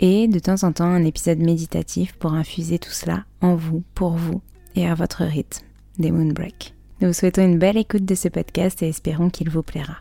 et de temps en temps un épisode méditatif pour infuser tout cela en vous, pour vous et à votre rythme des Moonbreak. Nous vous souhaitons une belle écoute de ce podcast et espérons qu'il vous plaira.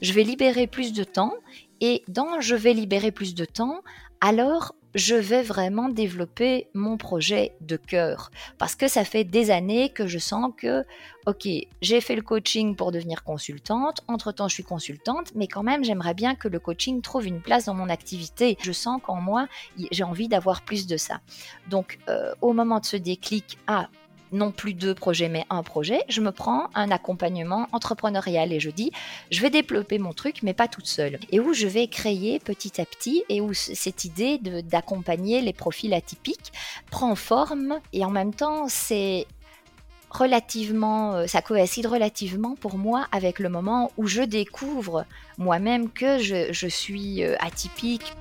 Je vais libérer plus de temps et dans je vais libérer plus de temps, alors je vais vraiment développer mon projet de cœur. Parce que ça fait des années que je sens que, ok, j'ai fait le coaching pour devenir consultante, entre-temps je suis consultante, mais quand même j'aimerais bien que le coaching trouve une place dans mon activité. Je sens qu'en moi, j'ai envie d'avoir plus de ça. Donc euh, au moment de ce déclic, ah, non plus deux projets, mais un projet, je me prends un accompagnement entrepreneurial et je dis, je vais développer mon truc, mais pas toute seule. Et où je vais créer petit à petit et où cette idée d'accompagner les profils atypiques prend forme et en même temps, c'est relativement, euh, ça coïncide relativement pour moi avec le moment où je découvre moi-même que je, je suis euh, atypique.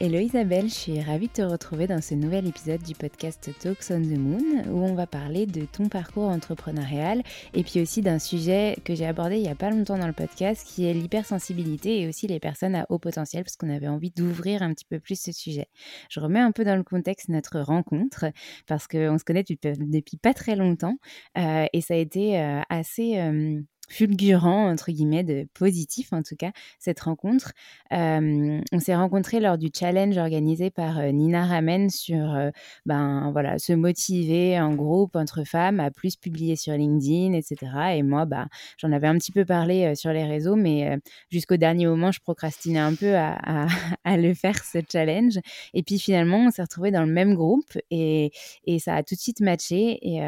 Hello Isabelle, je suis ravie de te retrouver dans ce nouvel épisode du podcast Talks on the Moon où on va parler de ton parcours entrepreneurial et puis aussi d'un sujet que j'ai abordé il n'y a pas longtemps dans le podcast qui est l'hypersensibilité et aussi les personnes à haut potentiel parce qu'on avait envie d'ouvrir un petit peu plus ce sujet. Je remets un peu dans le contexte notre rencontre parce qu'on se connaît depuis, pas très longtemps euh, et ça a été euh, assez... Euh, fulgurant, entre guillemets, de positif en tout cas, cette rencontre. on s'est rencontrés lors du challenge organisé par Nina Ramen sur ben, voilà, se motiver en groupe entre femmes à plus publier sur LinkedIn, etc. Et moi, bah, j'en avais un petit peu parlé sur les réseaux, mais jusqu'au dernier moment, je procrastinais un peu à, à, le faire, ce challenge. Et puis finalement, on s'est retrouvés dans le même groupe et, et, ça a tout de suite matché. Et,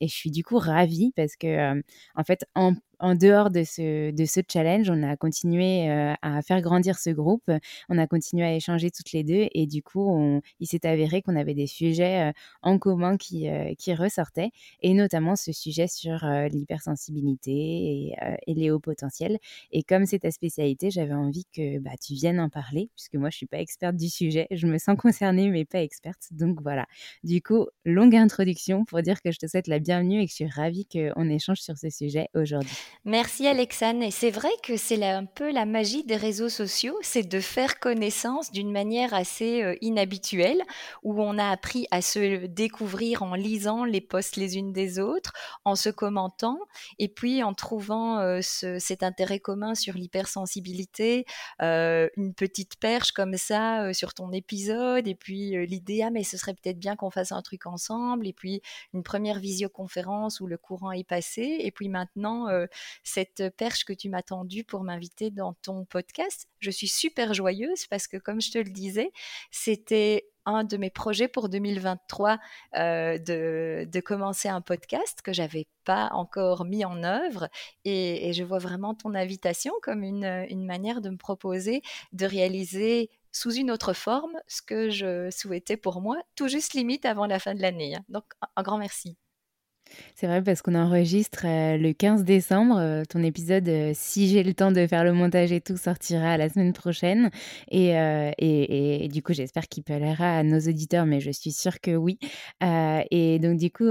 et je suis du coup ravie parce que, en fait, en en dehors de ce, challenge, on a continué euh, à faire grandir ce groupe, on a continué à échanger toutes les deux et du coup, il s'est avéré qu'on avait des sujets euh, en commun qui, euh, qui ressortaient et notamment ce sujet sur l'hypersensibilité et, et, les hauts potentiels. Et comme c'est ta spécialité, j'avais envie que bah, tu viennes en parler puisque moi, je suis pas experte du sujet. Je me sens concernée mais pas experte. Donc voilà. Du coup, longue introduction pour dire que je te souhaite la bienvenue et que je suis ravie qu'on échange sur ce sujet aujourd'hui. Merci Alexane. Et c'est vrai que c'est un peu la magie des réseaux sociaux, c'est de faire connaissance d'une manière assez euh, inhabituelle, où on a appris à se découvrir en lisant les posts les unes des autres, en se commentant, et puis en trouvant euh, cet intérêt commun sur l'hypersensibilité, euh, une petite perche comme ça sur ton épisode, et puis l'idée, ah mais ce serait peut-être bien qu'on fasse un truc ensemble, et puis une première visioconférence où le courant est passé, et puis maintenant cette perche que tu m'as tendue pour m'inviter dans ton podcast. Je suis super joyeuse parce que, comme je te le disais, c'était un de mes projets pour 2023 euh, de, commencer un podcast que j'avais pas encore mis en œuvre et, je vois vraiment ton invitation comme une, une, manière de me proposer de réaliser sous une autre forme ce que je souhaitais pour moi, tout juste limite avant la fin de l'année. Hein. Donc un grand merci. C'est vrai parce qu'on enregistre euh, le 15 décembre. Euh, ton épisode, euh, si j'ai le temps de faire le montage et tout, sortira la semaine prochaine. Et, et, et, du coup, j'espère qu'il plaira à nos auditeurs, mais je suis sûre que oui. et donc, du coup,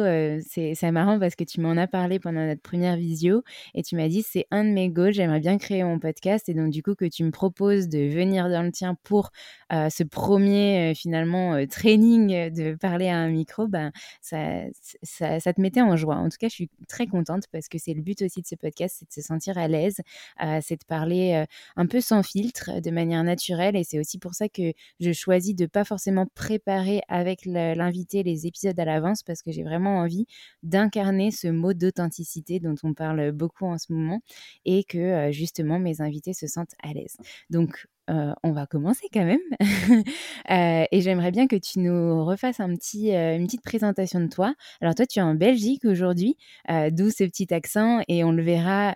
c'est marrant parce que tu m'en as parlé pendant notre première visio et tu m'as dit c'est un de mes goals, j'aimerais bien créer mon podcast. Et donc, du coup, que tu me proposes de venir dans le tien pour ce premier, finalement, training de parler à un micro, ben, ça, ça, ça te mettait en joie. En tout cas, je suis très contente parce que c'est le but aussi de ce podcast, c'est de se sentir à l'aise, euh, c'est de parler euh, un peu sans filtre, de manière naturelle. Et c'est aussi pour ça que je choisis de pas forcément préparer avec l'invité les épisodes à l'avance parce que j'ai vraiment envie d'incarner ce mot d'authenticité dont on parle beaucoup en ce moment et que euh, justement mes invités se sentent à l'aise. Donc on va commencer quand même. Et j'aimerais bien que tu nous refasses un petit, une petite présentation de toi. Alors toi, tu es en Belgique aujourd'hui, d'où ce petit accent, et on le verra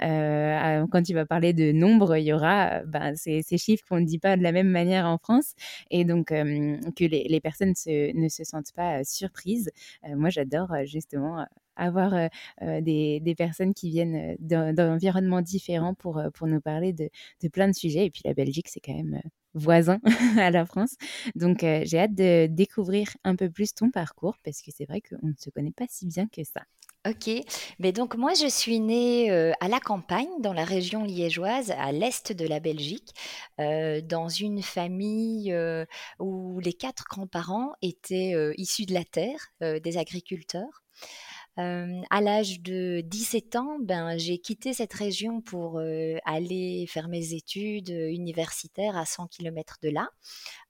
quand tu vas parler de nombre, il y aura ben, ces, chiffres qu'on ne dit pas de la même manière en France, et donc que les, personnes ne se sentent pas surprises. moi, j'adore justement avoir des, personnes qui viennent d'environnements différents pour, pour nous parler de, plein de sujets. Et puis la Belgique, c'est quand même voisin à la France. Donc j'ai hâte de découvrir un peu plus ton parcours parce que c'est vrai qu'on ne se connaît pas si bien que ça. Ok, mais donc moi je suis née à la campagne, dans la région liégeoise, à l'est de la Belgique, dans une famille où les quatre grands-parents étaient issus de la terre, des agriculteurs à l'âge de 17 ans, ben, j'ai quitté cette région pour aller faire mes études universitaires à 100 km de là,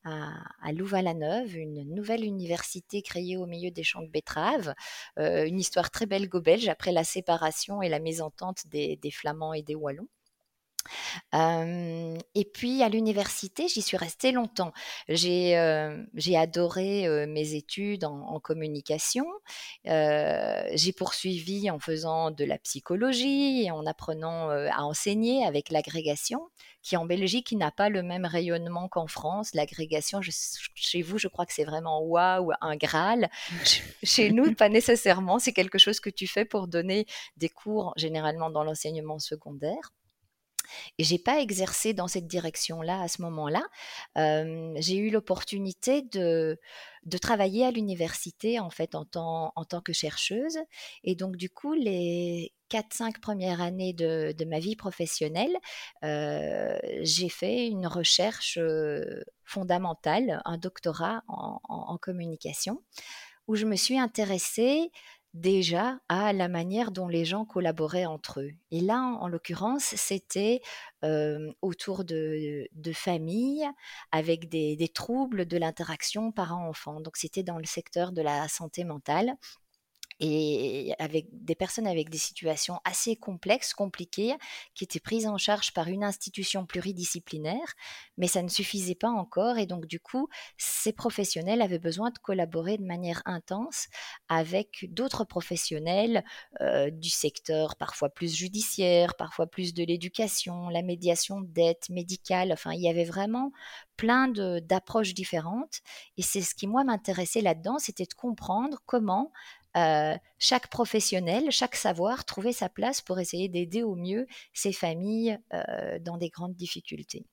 à, Louvain-la-Neuve, une nouvelle université créée au milieu des champs de betteraves. une histoire très belgo-belge après la séparation et la mésentente des Flamands et des Wallons et puis à l'université, j'y suis restée longtemps. J'ai adoré mes études en, communication. j'ai poursuivi en faisant de la psychologie et en apprenant à enseigner avec l'agrégation, qui en Belgique n'a pas le même rayonnement qu'en France. L'agrégation, chez vous, je crois que c'est vraiment waouh, un Graal. chez nous, pas nécessairement. C'est quelque chose que tu fais pour donner des cours, généralement dans l'enseignement secondaire. Et j'ai pas exercé dans cette direction-là à ce moment-là. j'ai eu l'opportunité de, de travailler à l'université en fait en tant, en tant que chercheuse. Et donc du coup, les 4-5 premières années de, de, ma vie professionnelle, j'ai fait une recherche fondamentale, un doctorat en, communication, où je me suis intéressée déjà à la manière dont les gens collaboraient entre eux. Et là, en, l'occurrence, c'était autour de, familles avec des, des troubles de l'interaction parent-enfant. Donc c'était dans le secteur de la santé mentale et avec des personnes avec des situations assez complexes, compliquées, qui étaient prises en charge par une institution pluridisciplinaire, mais ça ne suffisait pas encore et donc du coup, ces professionnels avaient besoin de collaborer de manière intense avec d'autres professionnels euh, du secteur, parfois plus judiciaire, parfois plus de l'éducation, la médiation d'aide médicale, enfin il y avait vraiment plein d'approches différentes et c'est ce qui moi m'intéressait là-dedans, c'était de comprendre comment euh, chaque professionnel, chaque savoir trouvait sa place pour essayer d'aider au mieux ces familles euh, dans des grandes difficultés.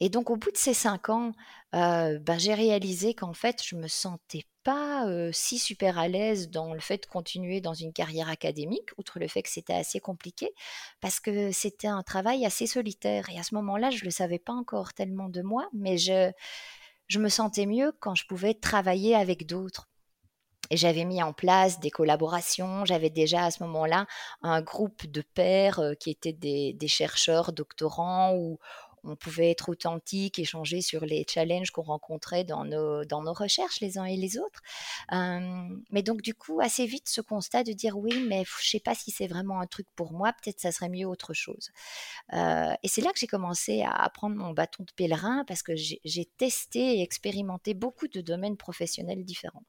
Et donc au bout de ces cinq ans, euh, ben, j'ai réalisé qu'en fait, je me sentais pas si super à l'aise dans le fait de continuer dans une carrière académique, outre le fait que c'était assez compliqué, parce que c'était un travail assez solitaire. Et à ce moment-là, je ne le savais pas encore tellement de moi, mais je, je me sentais mieux quand je pouvais travailler avec d'autres. J'avais mis en place des collaborations. J'avais déjà à ce moment-là un groupe de pairs euh, qui étaient des, chercheurs, doctorants, où on pouvait être authentique, échanger sur les challenges qu'on rencontrait dans nos, dans nos recherches les uns et les autres. mais donc du coup, assez vite, ce constat de dire oui, mais je sais pas si c'est vraiment un truc pour moi, peut-être ça serait mieux autre chose. Euh, et c'est là que j'ai commencé à prendre mon bâton de pèlerin parce que j'ai testé et expérimenté beaucoup de domaines professionnels différents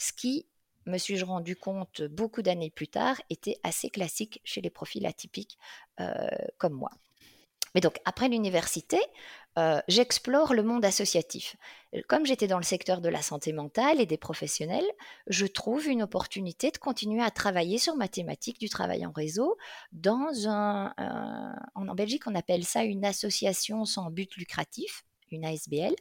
ce qui, me suis-je rendu compte beaucoup d'années plus tard, était assez classique chez les profils atypiques euh, comme moi. Mais donc, après l'université, euh, j'explore le monde associatif. Comme j'étais dans le secteur de la santé mentale et des professionnels, je trouve une opportunité de continuer à travailler sur ma thématique du travail en réseau dans un, en Belgique, on appelle ça une association sans but lucratif une ASBL,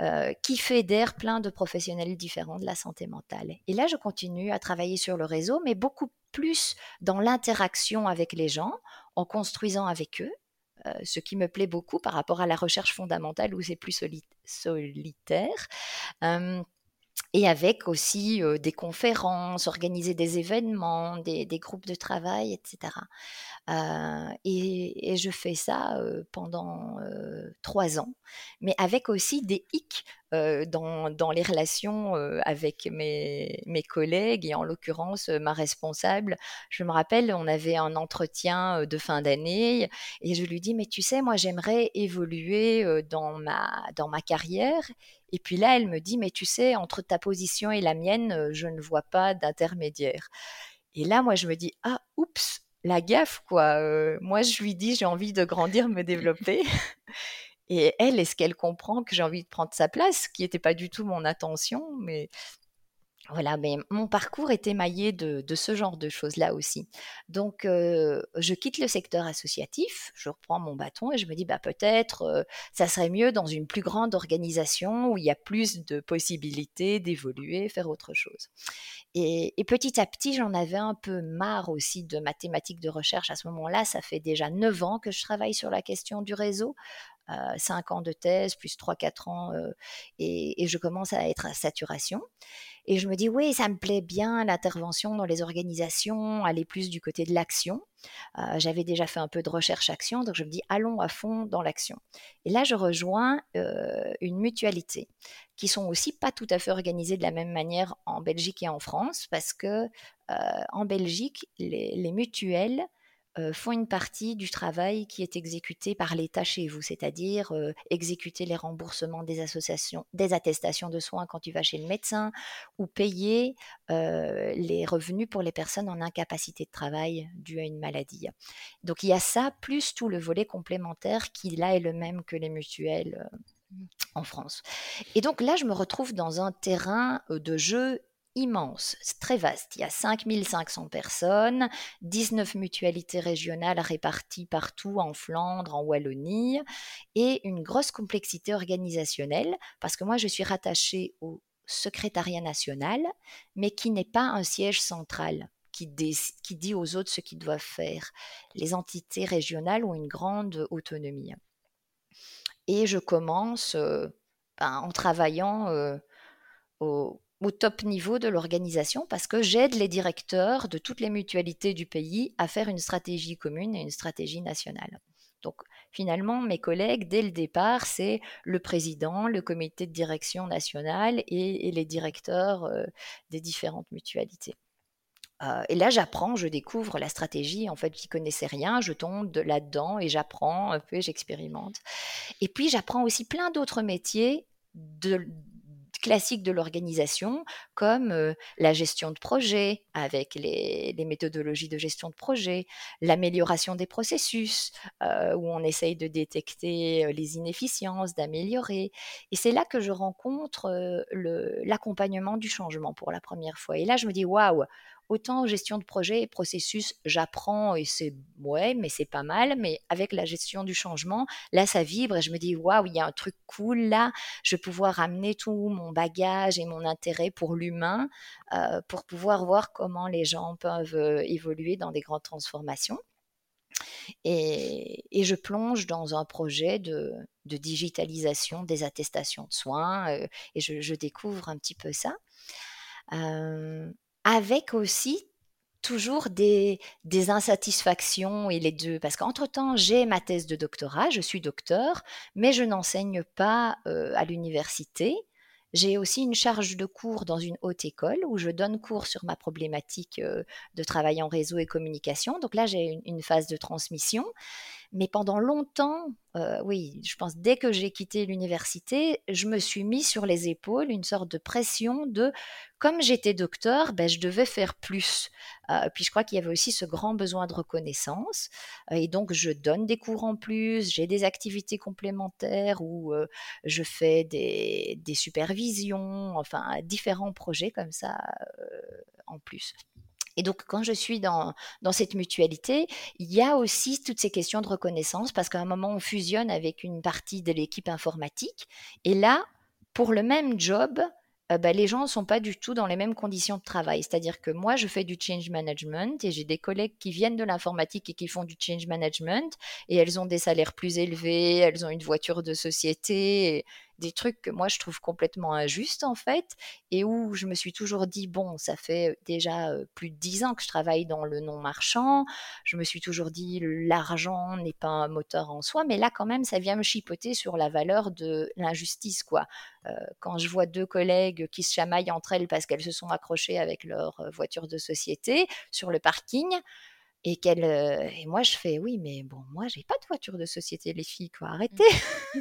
euh, qui fédère plein de professionnels différents de la santé mentale. Et là, je continue à travailler sur le réseau, mais beaucoup plus dans l'interaction avec les gens, en construisant avec eux, euh, ce qui me plaît beaucoup par rapport à la recherche fondamentale où c'est plus solitaire. Et avec aussi des conférences, organiser des événements, des, groupes de travail, etc. Et, je fais ça pendant trois ans, mais avec aussi des hicks dans, dans, les relations avec mes, mes, collègues et en l'occurrence ma responsable. Je me rappelle, on avait un entretien de fin d'année et je lui dis, mais tu sais, moi j'aimerais évoluer dans, ma, dans ma carrière et puis là, elle me dit, mais tu sais, entre ta position et la mienne, je ne vois pas d'intermédiaire. Et là, moi, je me dis, ah, oups, la gaffe, quoi. moi, je lui dis, j'ai envie de grandir, me développer. et elle, est-ce qu'elle comprend que j'ai envie de prendre sa place, ce qui n'était pas du tout mon intention, mais voilà, mais mon parcours est émaillé de, ce genre de choses-là aussi. Donc, je quitte le secteur associatif, je reprends mon bâton et je me dis, bah, peut-être, ça serait mieux dans une plus grande organisation où il y a plus de possibilités d'évoluer, faire autre chose. Et, petit à petit, j'en avais un peu marre aussi de mathématiques de recherche à ce moment-là. Ça fait déjà neuf ans que je travaille sur la question du réseau. 5 ans de thèse, plus 3-4 ans, et, et, je commence à être à saturation. Et je me dis, oui, ça me plaît bien l'intervention dans les organisations, aller plus du côté de l'action. Euh, j'avais déjà fait un peu de recherche-action, donc je me dis, allons à fond dans l'action. Et là, je rejoins euh, une mutualité qui sont aussi pas tout à fait organisées de la même manière en Belgique et en France, parce que euh, en Belgique, les mutuelles euh, font une partie du travail qui est exécuté par l'État chez vous, c'est-à-dire euh, exécuter les remboursements des associations, des attestations de soins quand tu vas chez le médecin, ou payer euh, les revenus pour les personnes en incapacité de travail due à une maladie. Donc il y a ça, plus tout le volet complémentaire qui là est le même que les mutuelles en France. Et donc là, je me retrouve dans un terrain de jeu immense, très vaste. Il y a 5500 personnes, 19 mutualités régionales réparties partout en Flandre, en Wallonie, et une grosse complexité organisationnelle, parce que moi je suis rattachée au secrétariat national, mais qui n'est pas un siège central. Qui, dit aux autres ce qu'ils doivent faire. Les entités régionales ont une grande autonomie. Et je commence euh, ben, en travaillant euh, au, au top niveau de l'organisation parce que j'aide les directeurs de toutes les mutualités du pays à faire une stratégie commune et une stratégie nationale. Donc finalement, mes collègues, dès le départ, c'est le président, le comité de direction nationale et, les directeurs euh, des différentes mutualités. Euh, et là, j'apprends, je découvre la stratégie. En fait, je n'y connaissais rien, je tombe là-dedans et j'apprends un peu, j'expérimente. Et puis, j'apprends aussi plein d'autres métiers de, classiques de l'organisation, comme la gestion de projet avec les, méthodologies de gestion de projet, l'amélioration des processus, où on essaye de détecter les inefficiences, d'améliorer. Et c'est là que je rencontre l'accompagnement du changement pour la première fois. Et là, je me dis, waouh, Autant gestion de projet et processus, j'apprends et c'est ouais, mais c'est pas mal. Mais avec la gestion du changement, là, ça vibre et je me dis waouh, il y a un truc cool là. Je vais pouvoir amener tout mon bagage et mon intérêt pour l'humain euh, pour pouvoir voir comment les gens peuvent euh, évoluer dans des grandes transformations. Et, je plonge dans un projet de, digitalisation des attestations de soins euh, et je, découvre un petit peu ça avec aussi toujours des, insatisfactions et les deux. Parce qu'entre-temps, j'ai ma thèse de doctorat, je suis docteur, mais je n'enseigne pas euh, à l'université. J'ai aussi une charge de cours dans une haute école où je donne cours sur ma problématique euh, de travail en réseau et communication. Donc là, j'ai une, phase de transmission. Mais pendant longtemps, euh, oui, je pense dès que j'ai quitté l'université, je me suis mis sur les épaules une sorte de pression de, comme j'étais docteur, ben, je devais faire plus. Euh, puis je crois qu'il y avait aussi ce grand besoin de reconnaissance. Euh, et donc, je donne des cours en plus, j'ai des activités complémentaires où je fais des, des, supervisions, enfin, différents projets comme ça en plus. Et donc, quand je suis dans, dans cette mutualité, il y a aussi toutes ces questions de reconnaissance parce qu'à un moment, on fusionne avec une partie de l'équipe informatique. Et là, pour le même job, euh, bah, les gens ne sont pas du tout dans les mêmes conditions de travail. C'est-à-dire que moi, je fais du change management et j'ai des collègues qui viennent de l'informatique et qui font du change management et elles ont des salaires plus élevés, elles ont une voiture de société des trucs que moi je trouve complètement injustes en fait, et où je me suis toujours dit, bon, ça fait déjà plus de dix ans que je travaille dans le non marchand, je me suis toujours dit, l'argent n'est pas un moteur en soi, mais là quand même, ça vient me chipoter sur la valeur de l'injustice, quoi. quand je vois deux collègues qui se chamaillent entre elles parce qu'elles se sont accrochées avec leur voiture de société sur le parking, et qu'elle et moi je fais oui mais bon moi j'ai pas de voiture de société les filles quoi arrêtez mmh.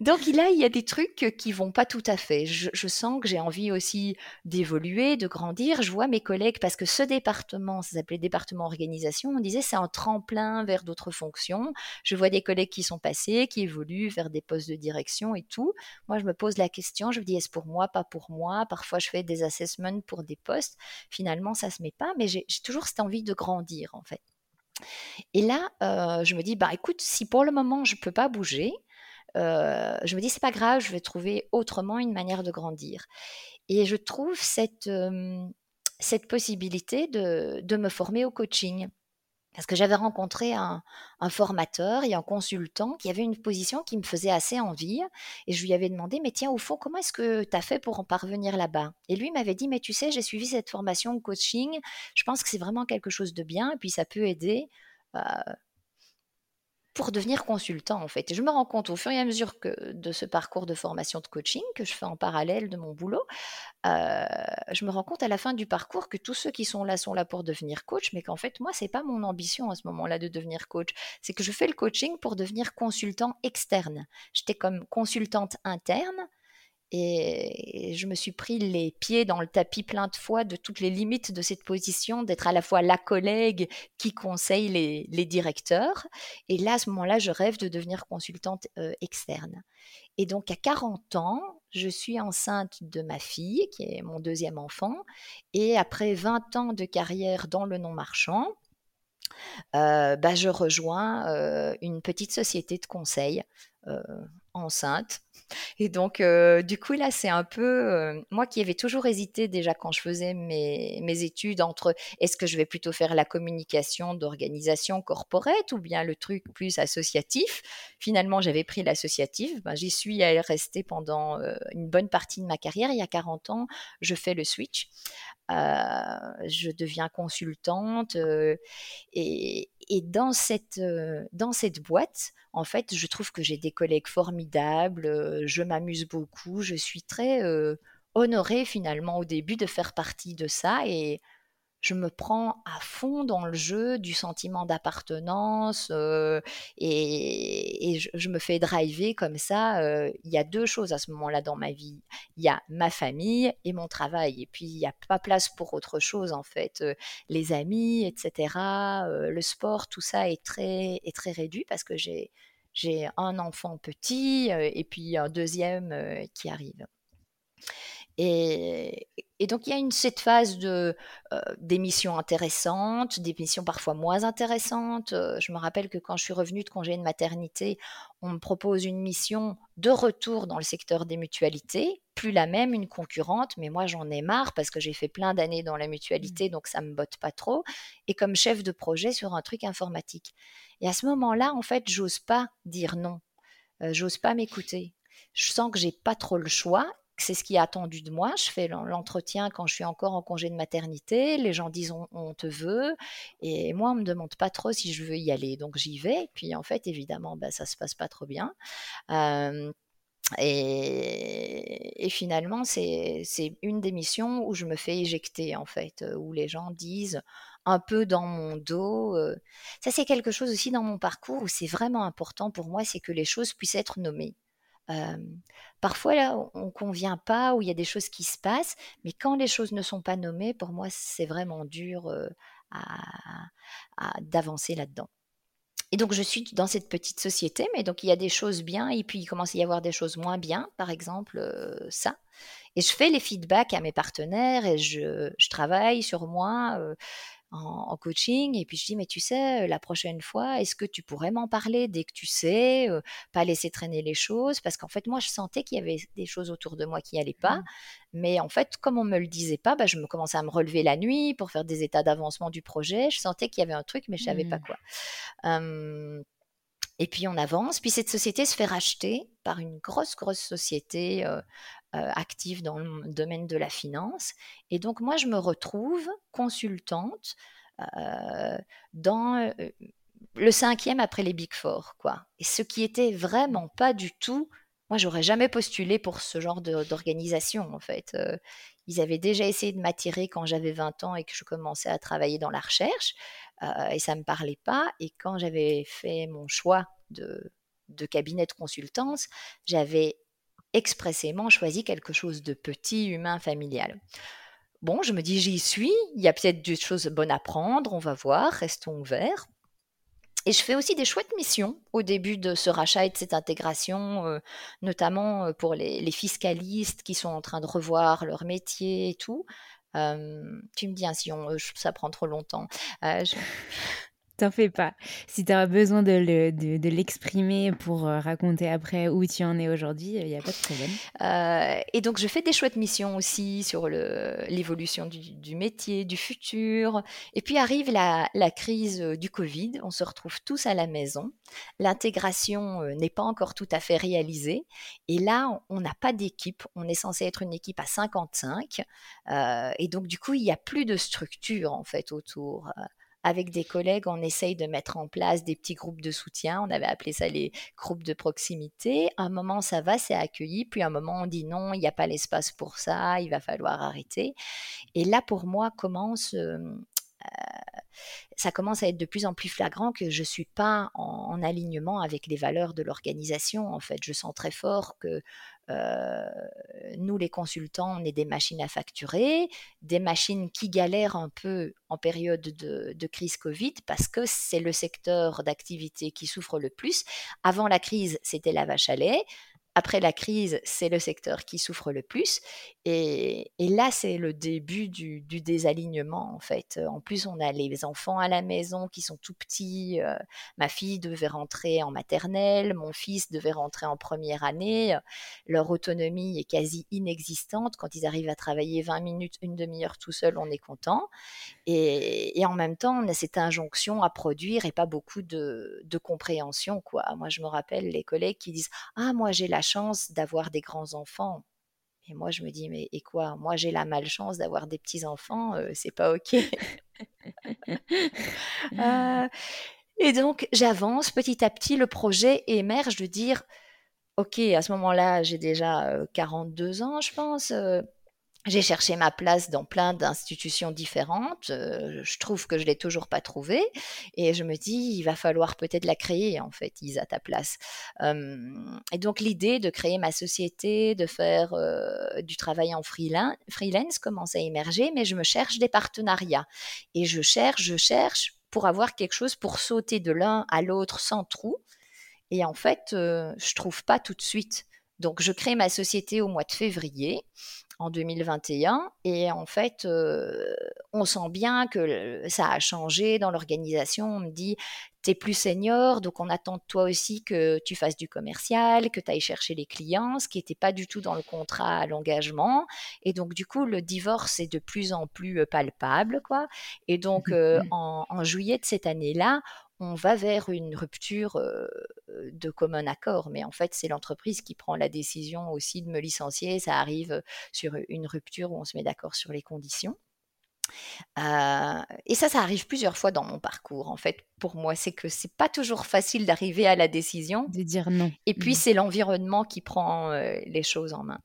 Donc là, il y a des trucs qui vont pas tout à fait. Je, sens que j'ai envie aussi d'évoluer, de grandir. Je vois mes collègues parce que ce département, ça s'appelait département organisation, on disait c'est un tremplin vers d'autres fonctions. Je vois des collègues qui sont passés, qui évoluent vers des postes de direction et tout. Moi, je me pose la question, je me dis est-ce pour moi, pas pour moi? Parfois, je fais des assessments pour des postes. Finalement, ça se met pas, mais j'ai toujours cette envie de grandir en fait. Et là, euh, je me dis, bah écoute, si pour le moment je ne peux pas bouger, euh, je me dis, c'est pas grave, je vais trouver autrement une manière de grandir. Et je trouve cette, euh, cette possibilité de, de me former au coaching. Parce que j'avais rencontré un, formateur et un consultant qui avait une position qui me faisait assez envie. Et je lui avais demandé, mais tiens, au fond, comment est-ce que tu as fait pour en parvenir là-bas? Et lui m'avait dit, mais tu sais, j'ai suivi cette formation coaching. Je pense que c'est vraiment quelque chose de bien et puis ça peut aider. Euh, pour devenir consultant en fait. je me rends compte au fur et à mesure que de ce parcours de formation de coaching que je fais en parallèle de mon boulot, euh, je me rends compte à la fin du parcours que tous ceux qui sont là sont là pour devenir coach, mais qu'en fait moi c'est pas mon ambition à ce moment-là de devenir coach, c'est que je fais le coaching pour devenir consultant externe. J'étais comme consultante interne et je me suis pris les pieds dans le tapis plein de fois de toutes les limites de cette position, d'être à la fois la collègue qui conseille les, directeurs. Et là, à ce moment-là, je rêve de devenir consultante euh, externe. Et donc, à 40 ans, je suis enceinte de ma fille, qui est mon deuxième enfant. Et après 20 ans de carrière dans le non-marchand, euh, bah, je rejoins euh, une petite société de conseil enceinte Et donc, euh, du coup, là, c'est un peu, euh, moi qui avais toujours hésité déjà quand je faisais mes, mes études entre est-ce que je vais plutôt faire la communication d'organisation corporate ou bien le truc plus associatif. Finalement, j'avais pris l'associatif. Ben, J'y suis restée pendant euh, une bonne partie de ma carrière. Il y a 40 ans, je fais le switch. je deviens consultante et, et dans cette, dans cette boîte, en fait, je trouve que j'ai des collègues formidables, je m'amuse beaucoup, je suis très honorée finalement au début de faire partie de ça et je me prends à fond dans le jeu du sentiment d'appartenance euh, et, je, me fais driver comme ça. Euh, il y a deux choses à ce moment-là dans ma vie. Il y a ma famille et mon travail. Et puis, il n'y a pas place pour autre chose, en fait. Euh, les amis, etc., le sport, tout ça est très, est très réduit parce que j'ai, j'ai un enfant petit et puis un deuxième qui arrive. Et, donc, il y a une, cette phase de, euh, d'émissions intéressantes, d'émissions parfois moins intéressantes. Euh, je me rappelle que quand je suis revenue de congé de maternité, on me propose une mission de retour dans le secteur des mutualités, plus la même, une concurrente, mais moi j'en ai marre parce que j'ai fait plein d'années dans la mutualité, donc ça me botte pas trop, et comme chef de projet sur un truc informatique. Et à ce moment-là, en fait, j'ose pas dire non, euh, j'ose pas m'écouter. Je sens que j'ai pas trop le choix c'est ce qui est attendu de moi. Je fais l'entretien quand je suis encore en congé de maternité. Les gens disent on, te veut. Et moi, on me demande pas trop si je veux y aller. Donc j'y vais. Puis en fait, évidemment, bah, ça se passe pas trop bien. et, finalement, c'est une des missions où je me fais éjecter, en fait, où les gens disent un peu dans mon dos. ça, c'est quelque chose aussi dans mon parcours où c'est vraiment important pour moi, c'est que les choses puissent être nommées parfois, là, on ne convient pas, ou il y a des choses qui se passent, mais quand les choses ne sont pas nommées, pour moi, c'est vraiment dur d'avancer là-dedans. Et donc, je suis dans cette petite société, mais donc il y a des choses bien, et puis il commence à y avoir des choses moins bien, par exemple, ça. Et je fais les feedbacks à mes partenaires et je travaille sur moi en, coaching et puis je dis mais tu sais la prochaine fois est-ce que tu pourrais m'en parler dès que tu sais pas laisser traîner les choses? Parce qu'en fait moi je sentais qu'il y avait des choses autour de moi qui n'allaient pas mmh. mais en fait comme on me le disait pas bah, je me commençais à me relever la nuit pour faire des états d'avancement du projet je sentais qu'il y avait un truc mais je savais pas mmh. quoi et puis on avance. Puis cette société se fait racheter par une grosse, grosse société euh, active dans le domaine de la finance. Et donc moi, je me retrouve consultante euh, dans euh, le cinquième après les Big Four, quoi. Et ce qui était vraiment pas du tout. Moi, j'aurais jamais postulé pour ce genre d'organisation, en fait. ils avaient déjà essayé de m'attirer quand j'avais 20 ans et que je commençais à travailler dans la recherche, et ça me parlait pas. Et quand j'avais fait mon choix de, cabinet de consultance, j'avais expressément choisi quelque chose de petit, humain, familial. Bon, je me dis, j'y suis, il y a peut-être des choses bonnes à prendre, on va voir, restons ouverts. Et je fais aussi des chouettes missions au début de ce rachat et de cette intégration, euh, notamment euh, pour les, fiscalistes qui sont en train de revoir leur métier et tout. Euh, tu me dis hein, si on, ça prend trop longtemps. Je... T'en fais pas. Si tu as besoin de, l'exprimer pour euh, raconter après où tu en es aujourd'hui, il n'y a pas de problème. Euh, et donc, je fais des chouettes missions aussi sur l'évolution du, métier, du futur. Et puis arrive la, crise euh, du Covid. On se retrouve tous à la maison. L'intégration n'est pas encore tout à fait réalisée. Et là, on n'a pas d'équipe. On est censé être une équipe à 55. et donc, du coup, il n'y a plus de structure en fait autour avec des collègues, on essaye de mettre en place des petits groupes de soutien. On avait appelé ça les groupes de proximité. un moment, ça va, c'est accueilli. Puis un moment, on dit non, il n'y a pas l'espace pour ça, il va falloir arrêter. Et là, pour moi, commence... Euh, ça commence à être de plus en plus flagrant que je ne suis pas en, alignement avec les valeurs de l'organisation. En fait, je sens très fort que euh, nous, les consultants, on est des machines à facturer, des machines qui galèrent un peu en période de, crise Covid parce que c'est le secteur d'activité qui souffre le plus. Avant la crise, c'était la vache à lait. Après la crise, c'est le secteur qui souffre le plus. Et, là, c'est le début du, désalignement, en fait. En plus, on a les enfants à la maison qui sont tout petits. Euh, ma fille devait rentrer en maternelle, mon fils devait rentrer en première année. Leur autonomie est quasi inexistante. Quand ils arrivent à travailler 20 minutes, une demi-heure tout seul, on est content. Et, en même temps, on a cette injonction à produire et pas beaucoup de, de compréhension, quoi. Moi, je me rappelle les collègues qui disent Ah, moi, j'ai la chance d'avoir des grands-enfants. Et moi, je me dis, mais et quoi? Moi, j'ai la malchance d'avoir des petits-enfants, euh, c'est pas OK. Euh, et donc, j'avance petit à petit, le projet émerge de dire, OK, à ce moment-là, j'ai déjà 42 euh, ans, je pense j'ai cherché ma place dans plein d'institutions différentes. Euh, je trouve que je l'ai toujours pas trouvée. Et je me dis, il va falloir peut-être la créer, en fait, Isa, ta place. et donc, l'idée de créer ma société, de faire euh, du travail en freelance, commence à émerger, mais je me cherche des partenariats. Et je cherche, je cherche pour avoir quelque chose pour sauter de l'un à l'autre sans trou. Et en fait, euh, je trouve pas tout de suite. Donc, je crée ma société au mois de février en 2021. Et en fait, euh, on sent bien que ça a changé dans l'organisation. On me dit, tu es plus senior, donc on attend de toi aussi que tu fasses du commercial, que tu ailles chercher les clients, ce qui n'était pas du tout dans le contrat à l'engagement. Et donc, du coup, le divorce est de plus en plus euh, palpable. quoi. Et donc, euh, en juillet de cette année-là, on va vers une rupture de commun accord. Mais en fait, c'est l'entreprise qui prend la décision aussi de me licencier. Ça arrive sur une rupture où on se met d'accord sur les conditions. et ça, ça arrive plusieurs fois dans mon parcours. En fait, pour moi, c'est que c'est pas toujours facile d'arriver à la décision. De dire non. Et puis, mmh. c'est l'environnement qui prend les choses en main.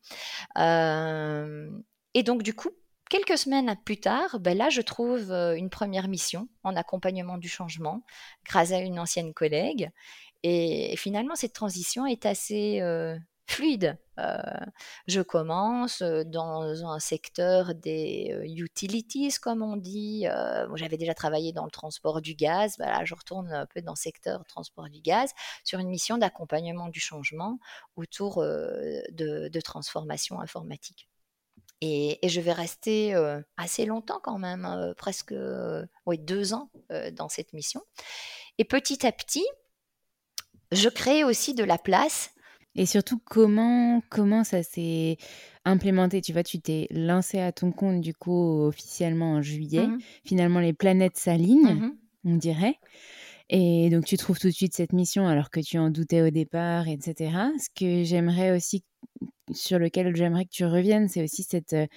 et donc, du coup, Quelques semaines plus tard, ben là, je trouve une première mission en accompagnement du changement grâce à une ancienne collègue. Et, finalement, cette transition est assez fluide. je commence dans un secteur des utilities, comme on dit. J'avais déjà travaillé dans le transport du gaz. Voilà, je retourne un peu dans le secteur transport du gaz sur une mission d'accompagnement du changement autour de transformation informatique. Et, je vais rester assez longtemps quand même, presque deux ans dans cette mission. Et petit à petit, je crée aussi de la place. Et surtout, comment, comment ça s'est implémenté? Tu vois, tu t'es lancé à ton compte du coup officiellement en juillet. Mmh Finalement, les planètes s'alignent, mmh on dirait. Et donc, tu trouves tout de suite cette mission alors que tu en doutais au départ, etc. Ce que j'aimerais aussi sur lequel j'aimerais que tu reviennes, c'est aussi cette euh,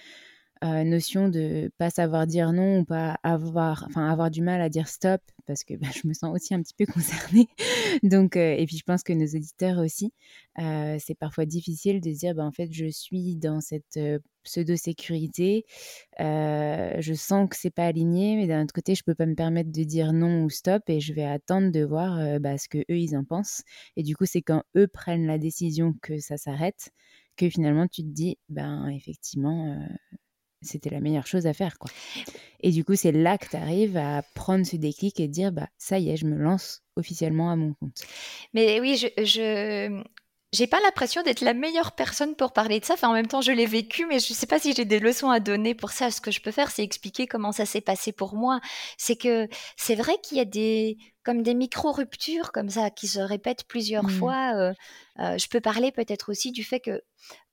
euh, notion de pas savoir dire non ou pas avoir, enfin avoir du mal à dire stop parce que bah, je me sens aussi un petit peu concernée. Donc, euh, et puis je pense que nos auditeurs aussi, c'est parfois difficile de dire, bah, en fait, je suis dans cette pseudo-sécurité, je sens que c'est pas aligné, mais d'un autre côté, je peux pas me permettre de dire non ou stop et je vais attendre de voir bah, ce que eux ils en pensent. Et du coup, c'est quand eux prennent la décision que ça s'arrête que finalement tu te dis, ben effectivement, c'était la meilleure chose à faire. quoi. Et du coup, c'est là que tu arrives à prendre ce déclic et dire, bah ça y est, je me lance officiellement à mon compte. Mais oui, je j'ai pas l'impression d'être la meilleure personne pour parler de ça. Enfin, en même temps, je l'ai vécu, mais je sais pas si j'ai des leçons à donner pour ça. Ce que je peux faire, c'est expliquer comment ça s'est passé pour moi. C'est que c'est vrai qu'il y a des comme des micro-ruptures comme ça qui se répètent plusieurs mmh. fois. Euh, euh, je peux parler peut-être aussi du fait que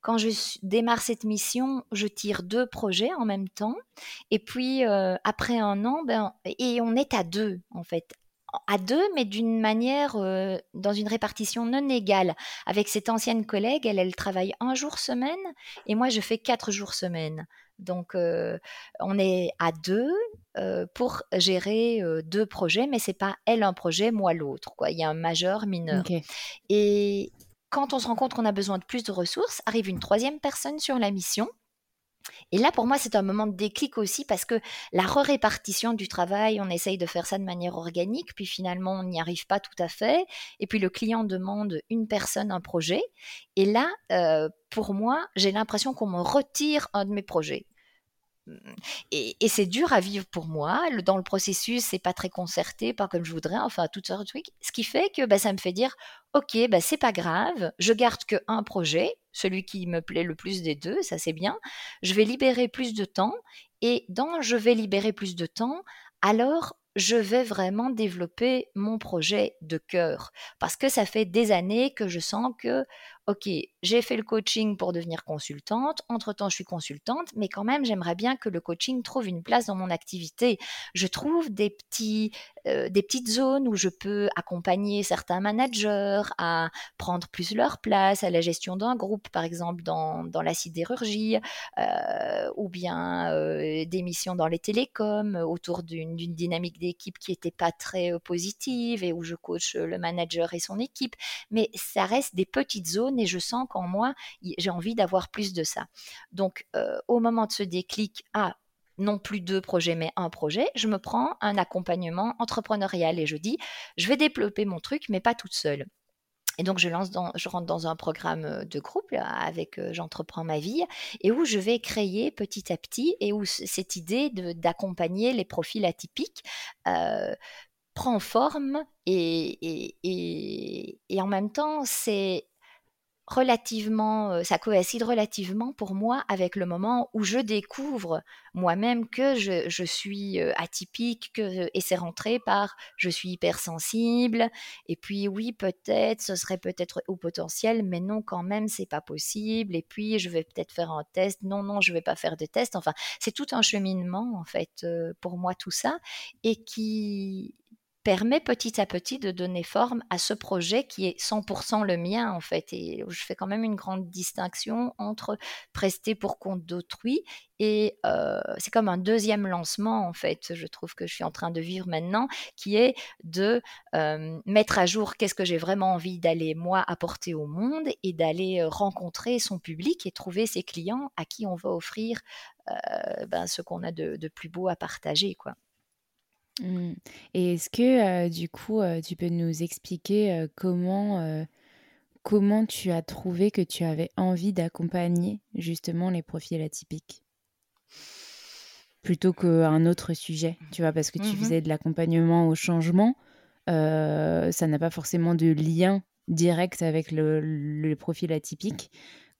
quand je démarre cette mission, je tire deux projets en même temps. Et puis, euh, après un an, ben, et on est à deux, en fait à deux, mais d'une manière, euh, dans une répartition non égale. Avec cette ancienne collègue, elle, elle travaille un jour semaine et moi, je fais quatre jours semaine. Donc, euh, on est à deux euh, pour gérer deux projets, mais c'est pas elle un projet, moi l'autre. Il y a un majeur, mineur. Et quand on se rend compte qu'on a besoin de plus de ressources, arrive une troisième personne sur la mission et là, pour moi, c'est un moment de déclic aussi parce que la répartition du travail, on essaye de faire ça de manière organique, puis finalement, on n'y arrive pas tout à fait. Et puis le client demande une personne un projet. Et là, euh, pour moi, j'ai l'impression qu'on me retire un de mes projets. et, c'est dur à vivre pour moi. dans le processus, c'est pas très concerté, pas comme je voudrais, enfin, toutes sortes de trucs. Ce qui fait que bah, ça me fait dire, ok, bah, c'est pas grave, je garde que un projet, celui qui me plaît le plus des deux, ça c'est bien. Je vais libérer plus de temps, et dans je vais libérer plus de temps, alors je vais vraiment développer mon projet de cœur. Parce que ça fait des années que je sens que, OK, j'ai fait le coaching pour devenir consultante, entre-temps je suis consultante, mais quand même j'aimerais bien que le coaching trouve une place dans mon activité. Je trouve des, petits, euh, des petites zones où je peux accompagner certains managers à prendre plus leur place, à la gestion d'un groupe, par exemple dans, dans la sidérurgie, euh, ou bien euh, des missions dans les télécoms, autour d'une dynamique d'équipe qui n'était pas très positive et où je coach le manager et son équipe. Mais ça reste des petites zones et je sens qu'en moi, j'ai envie d'avoir plus de ça. Donc, au moment de ce déclic, ah, non plus deux projets, mais un projet, je me prends un accompagnement entrepreneurial et je dis, je vais développer mon truc, mais pas toute seule. Et donc, je, lance je rentre dans un programme euh, de groupe avec euh, J'entreprends ma vie et où je vais créer petit à petit et où cette idée d'accompagner les profils atypiques prend forme et, et, et en même temps, c'est relativement, euh, ça coïncide relativement pour moi avec le moment où je découvre moi-même que je, suis euh, atypique, que, et c'est rentré par je suis hypersensible, et puis oui, peut-être, ce serait peut-être au potentiel, mais non, quand même, c'est pas possible, et puis je vais peut-être faire un test, non, non, je vais pas faire de test, enfin, c'est tout un cheminement, en fait, euh, pour moi, tout ça, et qui, permet petit à petit de donner forme à ce projet qui est 100% le mien en fait. Et je fais quand même une grande distinction entre prester pour compte d'autrui et euh, c'est comme un deuxième lancement en fait, je trouve que je suis en train de vivre maintenant, qui est de euh, mettre à jour qu'est-ce que j'ai vraiment envie d'aller moi apporter au monde et d'aller euh, rencontrer son public et trouver ses clients à qui on va offrir ben, ce qu'on a de, de plus beau à partager quoi. Mmh. Et est-ce que, du coup, tu peux nous expliquer, comment, comment tu as trouvé que tu avais envie d'accompagner justement les profils atypiques? Plutôt qu'un autre sujet, tu vois? Parce que tu mmh faisais de l'accompagnement au changement, ça n'a pas forcément de lien direct avec le le profil atypique.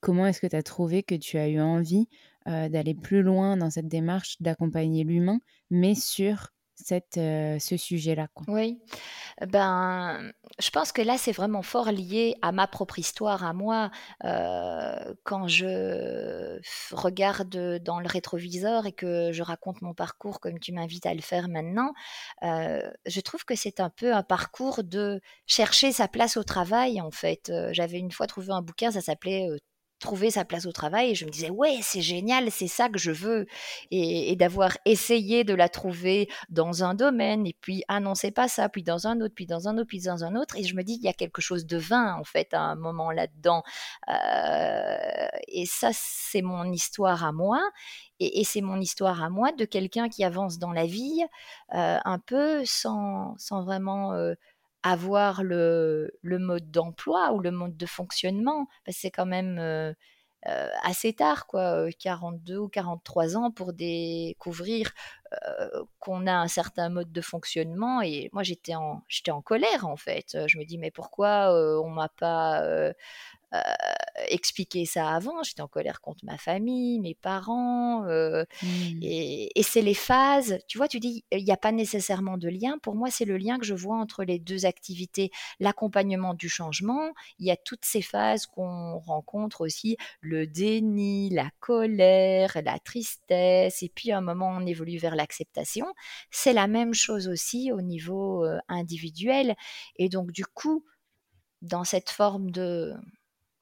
Comment est-ce que tu as trouvé que tu as eu envie, d'aller plus loin dans cette démarche d'accompagner l'humain, mais sur ce sujet-là. Oui, ben, je pense que là, c'est vraiment fort lié à ma propre histoire, à moi. quand je regarde dans le rétroviseur et que je raconte mon parcours comme tu m'invites à le faire maintenant, je trouve que c'est un peu un parcours de chercher sa place au travail, en fait. J'avais une fois trouvé un bouquin, ça s'appelait trouver sa place au travail et je me disais ouais c'est génial c'est ça que je veux. Et, d'avoir essayé de la trouver dans un domaine et puis ah non c'est pas ça puis dans un autre puis dans un autre puis dans un autre. Et je me dis il y a quelque chose de vain en fait à un moment là dedans euh, et ça c'est mon histoire à moi. Et, c'est mon histoire à moi de quelqu'un qui avance dans la vie euh, un peu sans, sans vraiment euh, avoir le, mode d'emploi ou le mode de fonctionnement. c'est quand même euh, euh, assez tard, quoi, 42 ou 43 ans pour découvrir euh, qu'on a un certain mode de fonctionnement. Et moi, j'étais en, j'étais en colère, en fait. Je me dis, mais pourquoi on m'a pas euh, expliquer ça avant? J'étais en colère contre ma famille, mes parents. Euh, mmh. Et, c'est les phases. Tu vois, tu dis, il n'y a pas nécessairement de lien. Pour moi, c'est le lien que je vois entre les deux activités. L'accompagnement du changement, il y a toutes ces phases qu'on rencontre aussi, le déni, la colère, la tristesse, et puis à un moment, on évolue vers l'acceptation. C'est la même chose aussi au niveau euh, individuel. Et donc, du coup, dans cette forme de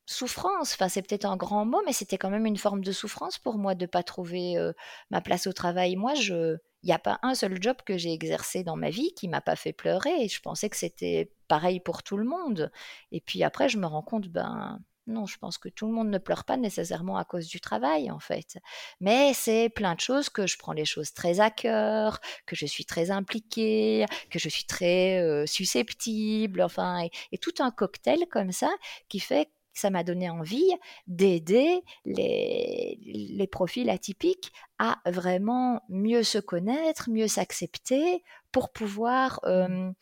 souffrance. Enfin, c'est peut-être un grand mot, mais c'était quand même une forme de souffrance pour moi de ne pas trouver euh, ma place au travail. Moi, je, il n'y a pas un seul job que j'ai exercé dans ma vie qui m'a pas fait pleurer. Je pensais que c'était pareil pour tout le monde. Et puis après, je me rends compte, ben non, je pense que tout le monde ne pleure pas nécessairement à cause du travail, en fait. Mais c'est plein de choses que je prends les choses très à cœur, que je suis très impliquée, que je suis très euh, susceptible, enfin, et, et, tout un cocktail comme ça qui fait ça m'a donné envie d'aider les, les profils atypiques à vraiment mieux se connaître, mieux s'accepter pour pouvoir mmh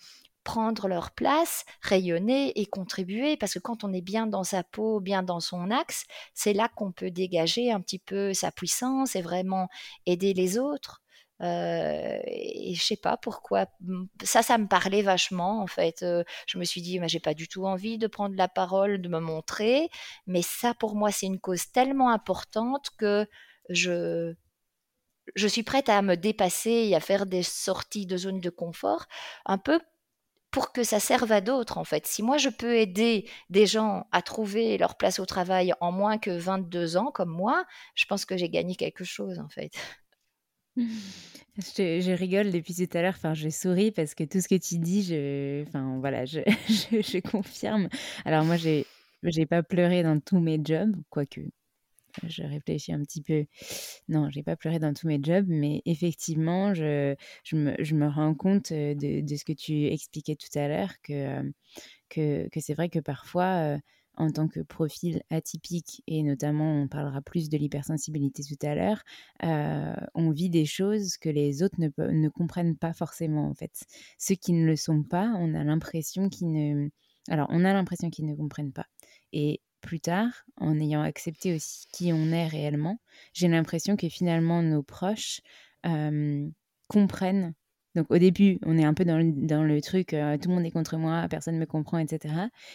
prendre leur place, rayonner et contribuer, parce que quand on est bien dans sa peau, bien dans son axe, c'est là qu'on peut dégager un petit peu sa puissance et vraiment aider les autres. Euh, et je sais pas pourquoi. Ça, ça me parlait vachement en fait. Euh, je me suis dit, mais j'ai pas du tout envie de prendre la parole, de me montrer. Mais ça, pour moi, c'est une cause tellement importante que je je suis prête à me dépasser et à faire des sorties de zone de confort, un peu pour que ça serve à d'autres en fait. Si moi je peux aider des gens à trouver leur place au travail en moins que 22 ans comme moi, je pense que j'ai gagné quelque chose en fait. Je, rigole depuis tout à l'heure, enfin je souris parce que tout ce que tu dis, je, enfin voilà, je, je, confirme. Alors moi j'ai, j'ai pas pleuré dans tous mes jobs, quoique je réfléchis un petit peu. Non, j'ai pas pleuré dans tous mes jobs, mais effectivement, je, je, me, je me, rends compte de, de, ce que tu expliquais tout à l'heure, que, que, que c'est vrai que parfois, en tant que profil atypique, et notamment on parlera plus de l'hypersensibilité tout à l'heure, on vit des choses que les autres ne, ne comprennent pas forcément en fait. Ceux qui ne le sont pas, on a l'impression qu'ils ne... Alors, on a l'impression qu'ils ne comprennent pas. Et plus tard, en ayant accepté aussi qui on est réellement, j'ai l'impression que finalement nos proches comprennent. Donc au début, on est un peu dans le, truc, tout le monde est contre moi, personne ne me comprend, etc.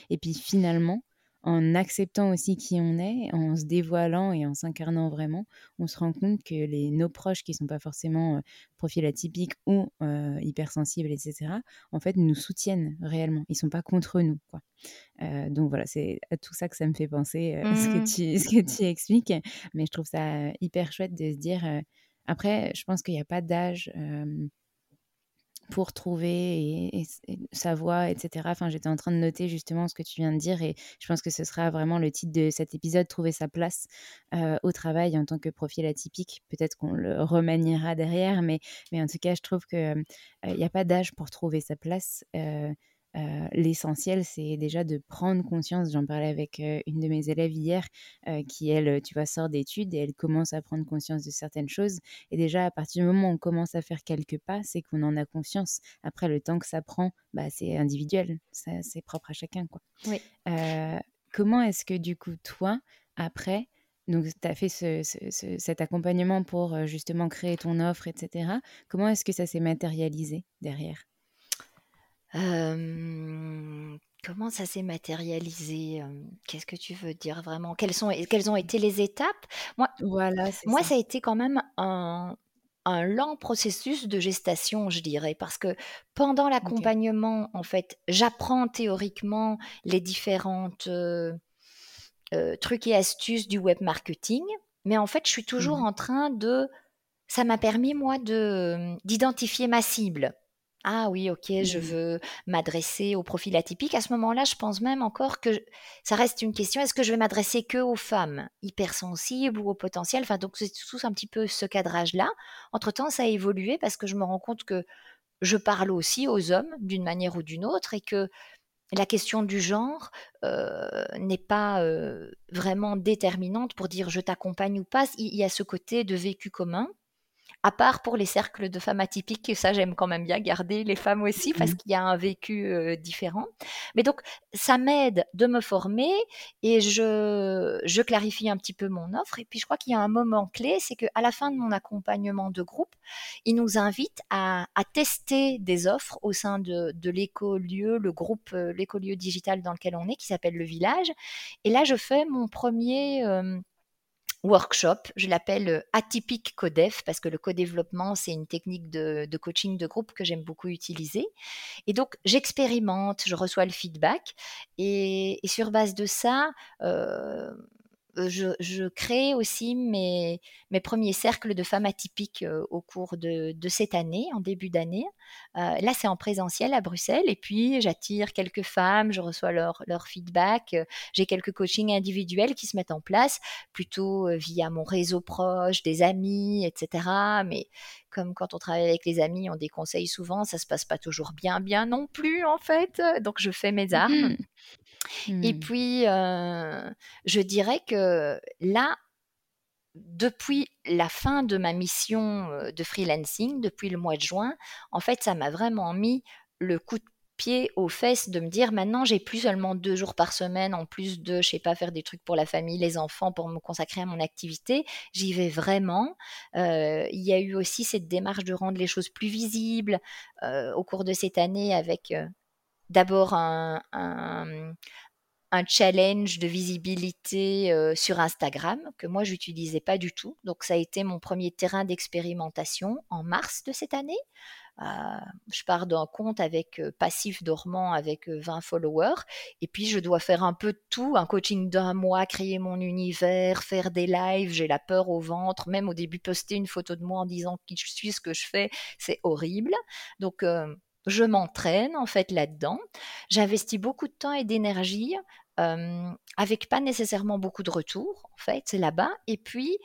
Et puis finalement, en acceptant aussi qui on est, en se dévoilant et en s'incarnant vraiment, on se rend compte que les, nos proches qui ne sont pas forcément euh, profils atypiques ou euh, hypersensibles, etc., en fait, nous soutiennent réellement. Ils ne sont pas contre nous. Quoi. Euh, donc voilà, c'est à tout ça que ça me fait penser, ce, que mmh. tu, ce que tu expliques. Mais je trouve ça hyper chouette de se dire... après, je pense qu'il n'y a pas d'âge pour trouver et, sa voix, etc. Enfin, j'étais en train de noter justement ce que tu viens de dire et je pense que ce sera vraiment le titre de cet épisode, trouver sa place au travail en tant que profil atypique. Peut-être qu'on le remaniera derrière, mais, mais en tout cas, je trouve qu'il n'y a pas d'âge pour trouver sa place. Euh, l'essentiel, c'est déjà de prendre conscience. J'en parlais avec une de mes élèves hier, euh, qui, elle, tu vois, sort d'études et elle commence à prendre conscience de certaines choses. Et déjà, à partir du moment où on commence à faire quelques pas, c'est qu'on en a conscience. Après, le temps que ça prend, bah, c'est individuel. C'est propre à chacun. Quoi. Oui. comment est-ce que, du coup, toi, après, donc, tu as fait cet accompagnement pour justement créer ton offre, etc. Comment est-ce que ça s'est matérialisé derrière? Comment ça s'est matérialisé Qu'est-ce que tu veux dire vraiment? Quelles, sont, quelles ont été les étapes? Moi, voilà, moi ça. a été quand même un, un lent processus de gestation, je dirais, parce que pendant l'accompagnement, en fait, j'apprends théoriquement les différentes trucs et astuces du web marketing, mais en fait, je suis toujours mmh en train de... Ça m'a permis, moi, de d'identifier ma cible. Ah oui, ok, je mmh. veux m'adresser au profil atypique. À ce moment-là, je pense même encore que ça reste une question, est-ce que je vais m'adresser que aux femmes hypersensibles ou au potentiel? Enfin, donc c'est tout un petit peu ce cadrage-là. Entre-temps, ça a évolué parce que je me rends compte que je parle aussi aux hommes d'une manière ou d'une autre et que la question du genre euh, n'est pas euh, vraiment déterminante pour dire je t'accompagne ou pas. Il y a ce côté de vécu commun à part pour les cercles de femmes atypiques, et ça j'aime quand même bien garder les femmes aussi parce mmh. qu'il y a un vécu euh, différent. Mais donc ça m'aide de me former et je, je clarifie un petit peu mon offre. Et puis je crois qu'il y a un moment clé, c'est qu'à la fin de mon accompagnement de groupe, il nous invite à, à tester des offres au sein de, de l'écolieu, le groupe, euh, l'écolieu digital dans lequel on est, qui s'appelle le village. Et là je fais mon premier... Euh, workshop. Je l'appelle euh, atypique codef parce que le co-développement, c'est une technique de, coaching de groupe que j'aime beaucoup utiliser. Et donc, j'expérimente, je reçois le feedback et, sur base de ça, euh, je, crée aussi mes, mes, premiers cercles de femmes atypiques au cours de, cette année, en début d'année. là, c'est en présentiel à Bruxelles. Et puis, j'attire quelques femmes, je reçois leur, leur feedback. J'ai quelques coachings individuels qui se mettent en place, plutôt via mon réseau proche, des amis, etc. Mais comme quand on travaille avec les amis, on déconseille souvent, ça se passe pas toujours bien, bien non plus, en fait. Donc, je fais mes armes. Mmh Et Mmh. puis, euh, je dirais que là, depuis la fin de ma mission euh, de freelancing, depuis le mois de juin, en fait, ça m'a vraiment mis le coup de pied aux fesses de me dire maintenant j'ai plus seulement deux jours par semaine en plus de je sais pas faire des trucs pour la famille les enfants pour me consacrer à mon activité j'y vais vraiment Euh, il y a eu aussi cette démarche de rendre les choses plus visibles euh, au cours de cette année avec euh, d'abord un, un- challenge de visibilité euh, sur Instagram que moi j'utilisais pas du tout. Donc ça a été mon premier terrain d'expérimentation en mars de cette année. Euh, je pars d'un compte avec euh, passif dormant avec euh, 20 followers et puis je dois faire un peu de tout, un coaching d'un mois, créer mon univers, faire des lives, j'ai la peur au ventre, même au début poster une photo de moi en disant qui je suis, ce que je fais, c'est horrible. Donc je m'entraîne en fait là-dedans. J'investis beaucoup de temps et d'énergie avec pas nécessairement beaucoup de retours en fait, là-bas. Et puis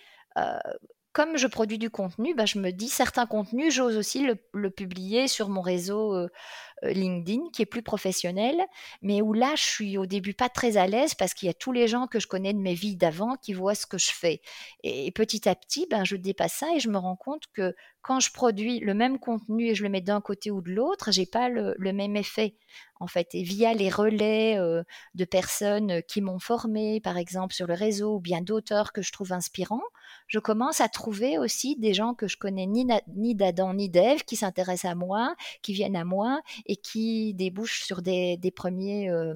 comme je produis du contenu, bah, je me dis certains contenus, j'ose aussi le, publier sur mon réseau euh, euh, LinkedIn qui est plus professionnel, mais où là, je suis au début pas très à l'aise parce qu'il y a tous les gens que je connais de mes vies d'avant qui voient ce que je fais. Et, et petit à petit, ben, je dépasse ça et je me rends compte que quand je produis le même contenu et je le mets d'un côté ou de l'autre, j'ai pas le, le même effet en fait. Et via les relais euh, de personnes qui m'ont formé, par exemple sur le réseau, ou bien d'auteurs que je trouve inspirants, je commence à trouver aussi des gens que je connais ni, ni d'Adam ni d'Ève qui s'intéressent à moi, qui viennent à moi et qui débouchent sur des, premiers euh,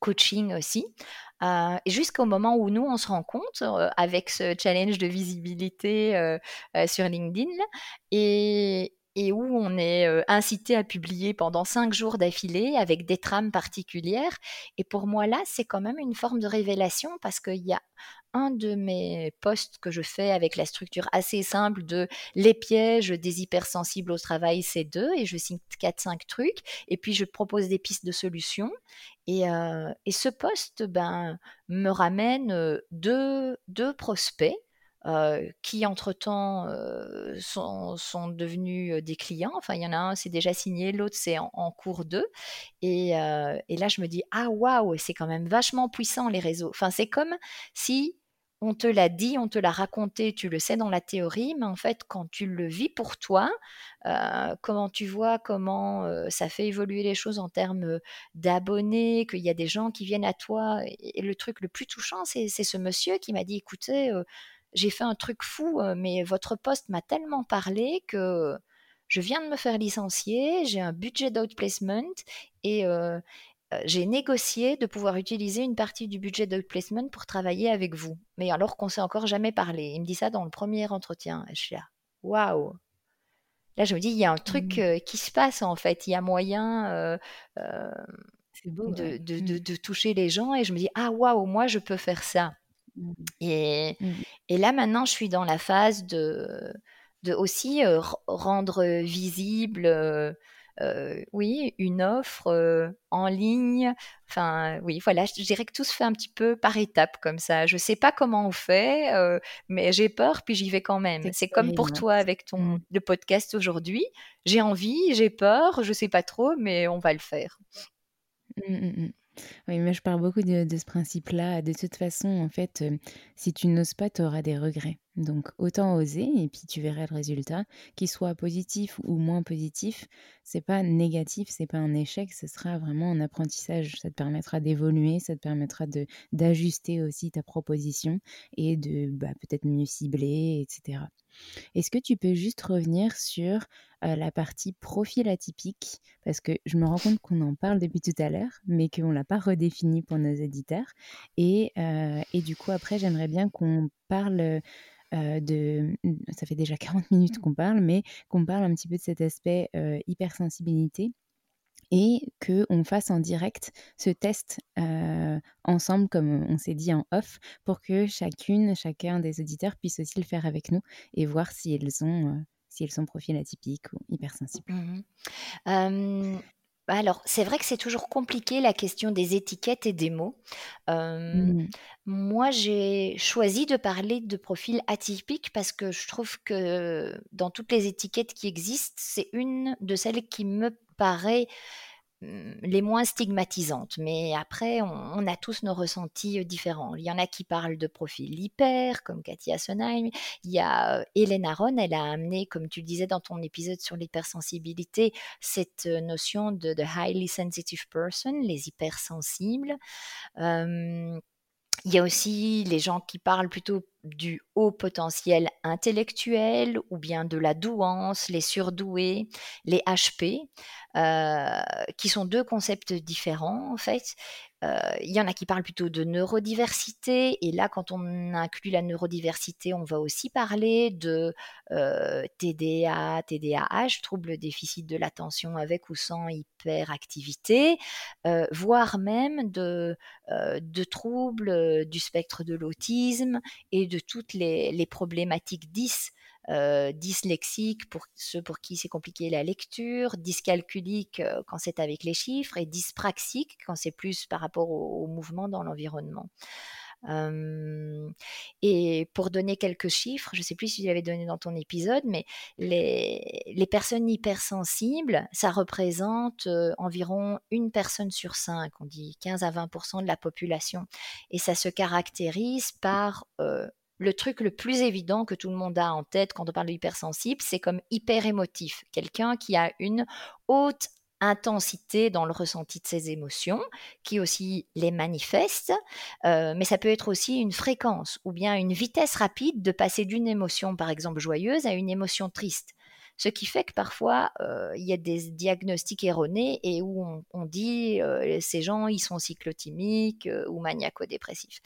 coachings aussi. Euh, Jusqu'au moment où nous, on se rend compte euh, avec ce challenge de visibilité euh, sur LinkedIn et, et où on est incité à publier pendant cinq jours d'affilée avec des trames particulières. Et pour moi, là, c'est quand même une forme de révélation parce qu'il y a un de mes posts que je fais avec la structure assez simple de les pièges des hypersensibles au travail, c'est deux, et je cite 4-5 trucs, et puis je propose des pistes de solutions. Et, euh, et ce post ben, me ramène euh, deux, deux prospects euh, qui entre-temps sont, sont, devenus des clients. Enfin, il y en a un, c'est déjà signé, l'autre, c'est en, cours d'eux. Et, et, là, je me dis, ah waouh, c'est quand même vachement puissant les réseaux. Enfin, c'est comme si on te l'a dit, on te l'a raconté, tu le sais dans la théorie, mais en fait, quand tu le vis pour toi, euh, comment tu vois comment euh, ça fait évoluer les choses en termes d'abonnés, qu'il y a des gens qui viennent à toi. Et, le truc le plus touchant, c'est ce monsieur qui m'a dit, écoutez, euh, j'ai fait un truc fou, euh, mais votre poste m'a tellement parlé que je viens de me faire licencier, j'ai un budget d'outplacement et, euh, j'ai négocié de pouvoir utiliser une partie du budget d'outplacement pour travailler avec vous. Mais alors qu'on s'est encore jamais parlé. Il me dit ça dans le premier entretien. Et je suis là, waouh Là, je me dis, il y a un truc Mmh. euh, qui se passe en fait. Il y a moyen euh, euh, C'est beau, de, ouais. de, Mmh. de, de toucher les gens. Et je me dis, ah waouh, moi, je peux faire ça. Mmh. Et, Mmh. et là, maintenant, je suis dans la phase de, de aussi euh, rendre visible, euh, oui, une offre euh, en ligne. Enfin, oui, voilà, je dirais que tout se fait un petit peu par étapes comme ça. Je sais pas comment on fait, euh, mais j'ai peur, puis j'y vais quand même. C'est comme pour toi avec ton Mmh. le podcast aujourd'hui. J'ai envie, j'ai peur, je sais pas trop, mais on va le faire. Mmh, mmh, mmh. Oui, mais je parle beaucoup de, de ce principe-là. De toute façon, en fait, si tu n'oses pas, tu auras des regrets. Donc, autant oser et puis tu verras le résultat. Qu'il soit positif ou moins positif, c'est pas négatif, c'est pas un échec, ce sera vraiment un apprentissage. Ça te permettra d'évoluer, ça te permettra d'ajuster aussi ta proposition et de bah, peut-être mieux cibler, etc. Est-ce que tu peux juste revenir sur euh, la partie profil atypique Parce que je me rends compte qu'on en parle depuis tout à l'heure, mais qu'on ne l'a pas redéfini pour nos éditeurs. Et, euh, et du coup, après, j'aimerais bien qu'on parle euh, de... Ça fait déjà 40 minutes qu'on parle, mais qu'on parle un petit peu de cet aspect hypersensibilité et qu'on fasse en direct ce test ensemble, comme on s'est dit en off, pour que chacune, chacun des auditeurs puisse aussi le faire avec nous et voir si elles ont, sont profil atypiques ou hypersensibles. Mhm. Euh, alors, c'est vrai que c'est toujours compliqué la question des étiquettes et des mots. Euh, Mhm. moi, j'ai choisi de parler de profil atypique parce que je trouve que dans toutes les étiquettes qui existent, c'est une de celles qui me paraît Mmh, les moins stigmatisantes. Mais après, on, a tous nos ressentis euh, différents. Il y en a qui parlent de profil hyper, comme Katia Sonheim. Il y a euh, Hélène Aron, elle a amené, comme tu le disais dans ton épisode sur l'hypersensibilité, cette euh, notion de highly sensitive person, les hypersensibles. Il y a aussi les gens qui parlent plutôt du haut potentiel intellectuel ou bien de la douance, les surdoués, les HP, euh, qui sont deux concepts différents en fait. Euh, il y en a qui parlent plutôt de neurodiversité, et là, quand on inclut la neurodiversité, on va aussi parler de euh, TDA, TDAH, trouble déficit de l'attention avec ou sans hyperactivité, voire même de, de troubles du spectre de l'autisme et de toutes les, problématiques 10 euh, pour ceux pour qui c'est compliqué la lecture, dyscalculique euh, quand c'est avec les chiffres et dyspraxique quand c'est plus par rapport au, mouvement dans l'environnement. et pour donner quelques chiffres, je ne sais plus si je l'avais donné dans ton épisode, mais les, les personnes hypersensibles, ça représente euh, environ une personne sur cinq, on dit 15 à 20% de la population. Et ça se caractérise par le truc le plus évident que tout le monde a en tête quand on parle d'hypersensible, c'est comme hyper émotif, quelqu'un qui a une haute intensité dans le ressenti de ses émotions, qui aussi les manifeste, euh, mais ça peut être aussi une fréquence ou bien une vitesse rapide de passer d'une émotion, par exemple, joyeuse à une émotion triste. Ce qui fait que parfois, euh, il y a des diagnostics erronés et où on, dit euh, ces gens, ils sont cyclotimiques euh, ou maniaco-dépressifs,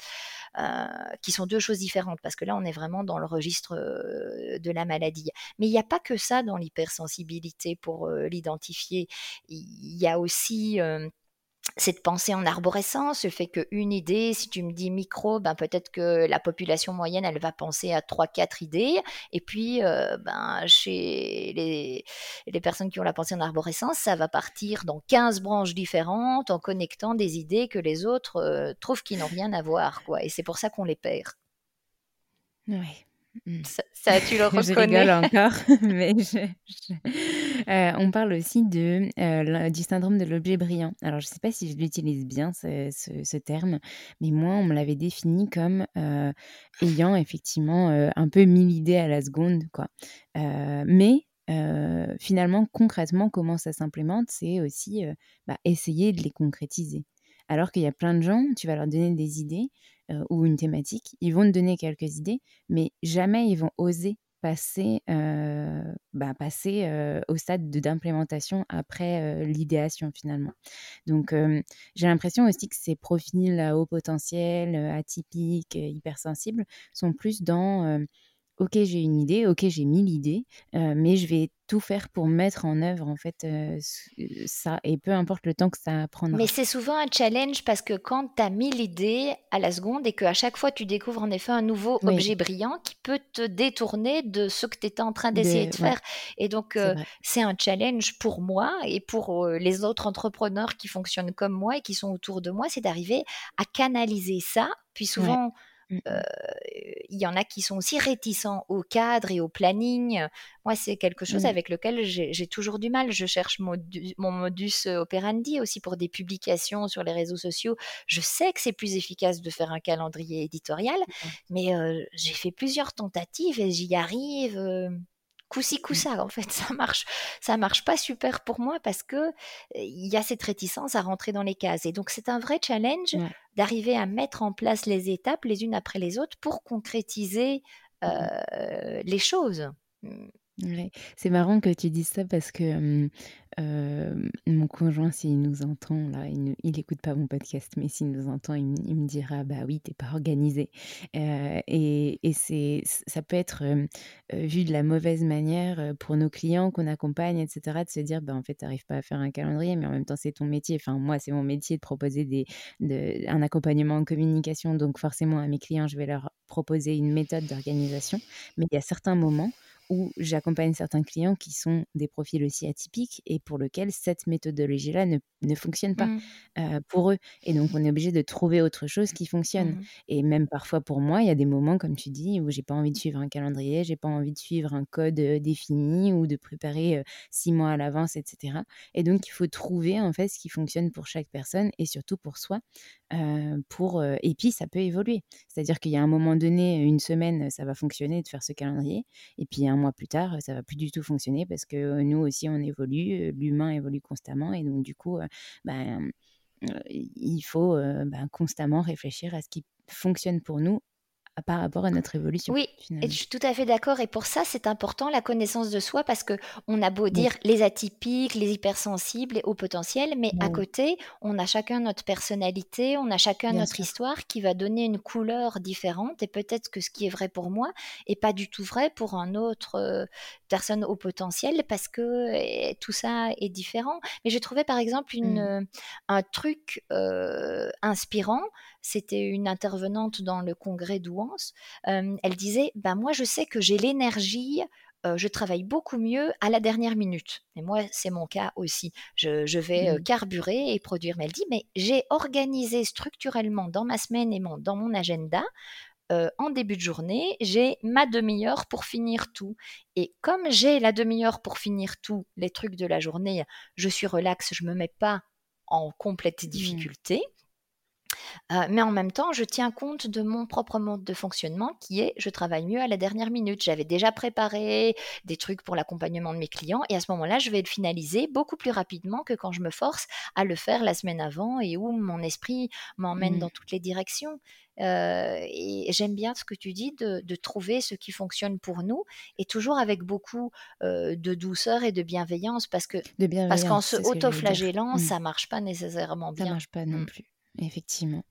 qui sont deux choses différentes parce que là, on est vraiment dans le registre de la maladie. Mais il n'y a pas que ça dans l'hypersensibilité pour l'identifier. Il y a aussi cette pensée en arborescence, le fait qu'une idée, si tu me dis micro, ben peut-être que la population moyenne, elle va penser à 3-4 idées. Et puis, euh, ben, chez les, les, personnes qui ont la pensée en arborescence, ça va partir dans 15 branches différentes en connectant des idées que les autres euh, trouvent qui n'ont rien à voir. Quoi. Et c'est pour ça qu'on les perd. Oui. Mmh. Ça, tu le reconnais. je encore, mais euh, on parle aussi de, euh, du syndrome de l'objet brillant. Alors, je ne sais pas si je l'utilise bien, ce, terme, mais moi, on me l'avait défini comme euh, ayant effectivement un peu mille idées à la seconde. Mais finalement, concrètement, comment ça s'implémente, c'est aussi bah, essayer de les concrétiser. Alors qu'il y a plein de gens, tu vas leur donner des idées, ou une thématique, ils vont te donner quelques idées, mais jamais ils vont oser passer, euh, bah, passer euh, au stade d'implémentation après l'idéation finalement. Donc j'ai l'impression aussi que ces profils à haut potentiel, atypiques, hypersensibles, sont plus dans ok j'ai une idée, ok j'ai mille idées, mais je vais tout faire pour mettre en œuvre en fait ça et peu importe le temps que ça prendra. Mais c'est souvent un challenge parce que quand tu as mille idées à la seconde et qu'à chaque fois tu découvres en effet un nouveau objet brillant qui peut te détourner de ce que tu étais en train d'essayer de, faire. Et donc c'est un challenge pour moi et pour les autres entrepreneurs qui fonctionnent comme moi et qui sont autour de moi, c'est d'arriver à canaliser ça. Puis souvent, mmh. Il y en a qui sont aussi réticents au cadre et au planning. Moi, c'est quelque chose avec lequel j'ai toujours du mal. Je cherche mon, modus operandi aussi pour des publications sur les réseaux sociaux. Je sais que c'est plus efficace de faire un calendrier éditorial, mais j'ai fait plusieurs tentatives et j'y arrive coup-ci, coup-ça, en fait, ça marche, ça marche pas super pour moi parce que il y a cette réticence à rentrer dans les cases. Et donc, c'est un vrai challenge d'arriver à mettre en place les étapes les unes après les autres pour concrétiser mmh les choses. C'est marrant que tu dises ça parce que mon conjoint, s'il nous entend, là, il, n'écoute écoute pas mon podcast, mais s'il nous entend, il, me dira, bah oui, t'es pas organisé. et, c'est, ça peut être vu de la mauvaise manière pour nos clients qu'on accompagne, etc., de se dire, bah en fait, t'arrives pas à faire un calendrier, mais en même temps, c'est ton métier. Enfin, moi, c'est mon métier de proposer des, de, un accompagnement en communication, donc forcément, à mes clients, je vais leur proposer une méthode d'organisation. Mais il y a certains moments où j'accompagne certains clients qui sont des profils aussi atypiques et pour lesquels cette méthodologie-là ne, ne, fonctionne pas mmh. pour eux. Et donc, on est obligé de trouver autre chose qui fonctionne. Mmh. Et même parfois pour moi, il y a des moments, comme tu dis, où j'ai pas envie de suivre un calendrier, j'ai pas envie de suivre un code défini ou de préparer six mois à l'avance, etc. Et donc, il faut trouver en fait ce qui fonctionne pour chaque personne et surtout pour soi. Pour, et puis, ça peut évoluer. C'est-à-dire qu'il y a un moment donné, une semaine, ça va fonctionner de faire ce calendrier. Et puis, un mois plus tard, ça va plus du tout fonctionner parce que nous aussi, on évolue, l'humain évolue constamment. Et donc, du coup, ben, il faut ben, constamment réfléchir à ce qui fonctionne pour nous par rapport à notre évolution. Oui, et je suis tout à fait d'accord. Et pour ça, c'est important la connaissance de soi parce que on a beau dire les atypiques, les hypersensibles, les hauts potentiels, mais à côté, on a chacun notre personnalité, on a chacun notre histoire qui va donner une couleur différente. Et peut-être que ce qui est vrai pour moi est pas du tout vrai pour un autre euh, personne au potentiel parce que eh, tout ça est différent. Mais j'ai trouvé par exemple une, mmh. euh, un truc euh, inspirant c'était une intervenante dans le congrès d'Ouance, elle disait ben Moi, je sais que j'ai l'énergie. je travaille beaucoup mieux à la dernière minute. Et moi, c'est mon cas aussi. Je, vais mmh. carburer et produire. Mais elle dit, mais j'ai organisé structurellement dans ma semaine et dans mon agenda en début de journée, j'ai ma demi-heure pour finir tout. Et comme j'ai la demi-heure pour finir tout, les trucs de la journée, je suis relax, je me mets pas en complète mmh. Difficulté mais en même temps, je tiens compte de mon propre mode de fonctionnement qui est je travaille mieux à la dernière minute. J'avais déjà préparé des trucs pour l'accompagnement de mes clients et à ce moment-là, je vais le finaliser beaucoup plus rapidement que quand je me force à le faire la semaine avant et où mon esprit m'emmène mmh. dans toutes les directions. et j'aime bien ce que tu dis de, trouver ce qui fonctionne pour nous et toujours avec beaucoup de douceur et de bienveillance parce que parce qu'en se auto-flagellant, mmh. ça marche pas nécessairement bien. Ça marche pas non mmh. plus. Effectivement.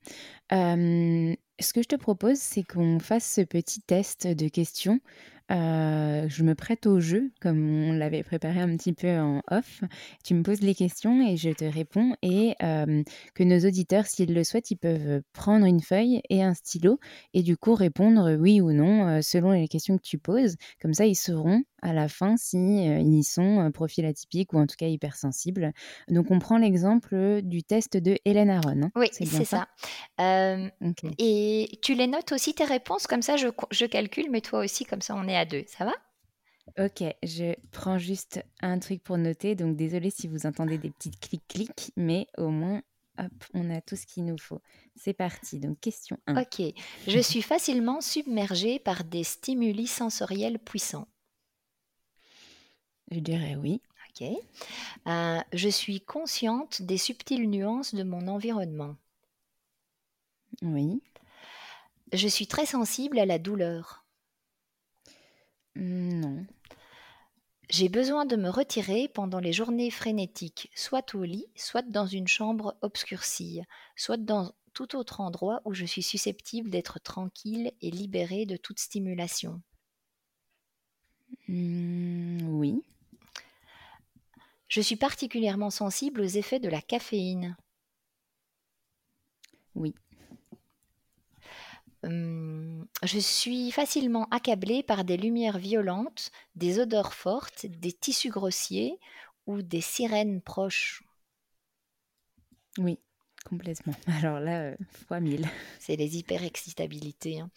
ce que je te propose, c'est qu'on fasse ce petit test de questions euh, je me prête au jeu, comme on l'avait préparé un petit peu en off. Tu me poses les questions et je te réponds. Et euh, que nos auditeurs, s'ils le souhaitent, ils peuvent prendre une feuille et un stylo et du coup répondre oui ou non euh, selon les questions que tu poses. Comme ça, ils sauront à la fin si ils sont profil atypique ou en tout cas hypersensibles. Donc, on prend l'exemple du test de Hélène Aron. Hein. Oui, c'est ça? Et tu les notes aussi tes réponses, comme ça je, je calcule, mais toi aussi, comme ça on est à deux. Ça va? Ok, je prends juste un truc pour noter. Donc, désolé si vous entendez des petites clics-clics, mais au moins, hop, on a tout ce qu'il nous faut. C'est parti. Donc, question 1. Ok, je suis facilement submergée par des stimuli sensoriels puissants. Je dirais oui. Ok. Euh, je suis consciente des subtiles nuances de mon environnement. Oui. Je suis très sensible à la douleur. Non. J'ai besoin de me retirer pendant les journées frénétiques, soit au lit, soit dans une chambre obscurcie, soit dans tout autre endroit où je suis susceptible d'être tranquille et libérée de toute stimulation. Mmh, oui. Je suis particulièrement sensible aux effets de la caféine. Oui. Hum, je suis facilement accablée par des lumières violentes, des odeurs fortes, des tissus grossiers ou des sirènes proches. Oui, complètement. Alors là, euh, fois mille. C'est les hyperexcitabilités. Hein.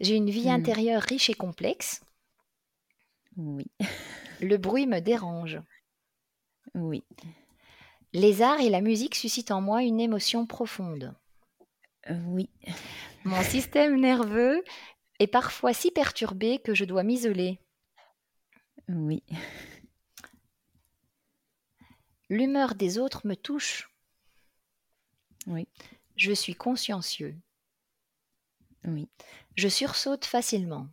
J'ai une vie mmh. intérieure riche et complexe. Oui. Le bruit me dérange. Oui. Les arts et la musique suscitent en moi une émotion profonde. Euh, oui. Mon système nerveux est parfois si perturbé que je dois m'isoler. Oui. L'humeur des autres me touche. Oui. Je suis consciencieux. Oui. Je sursaute facilement.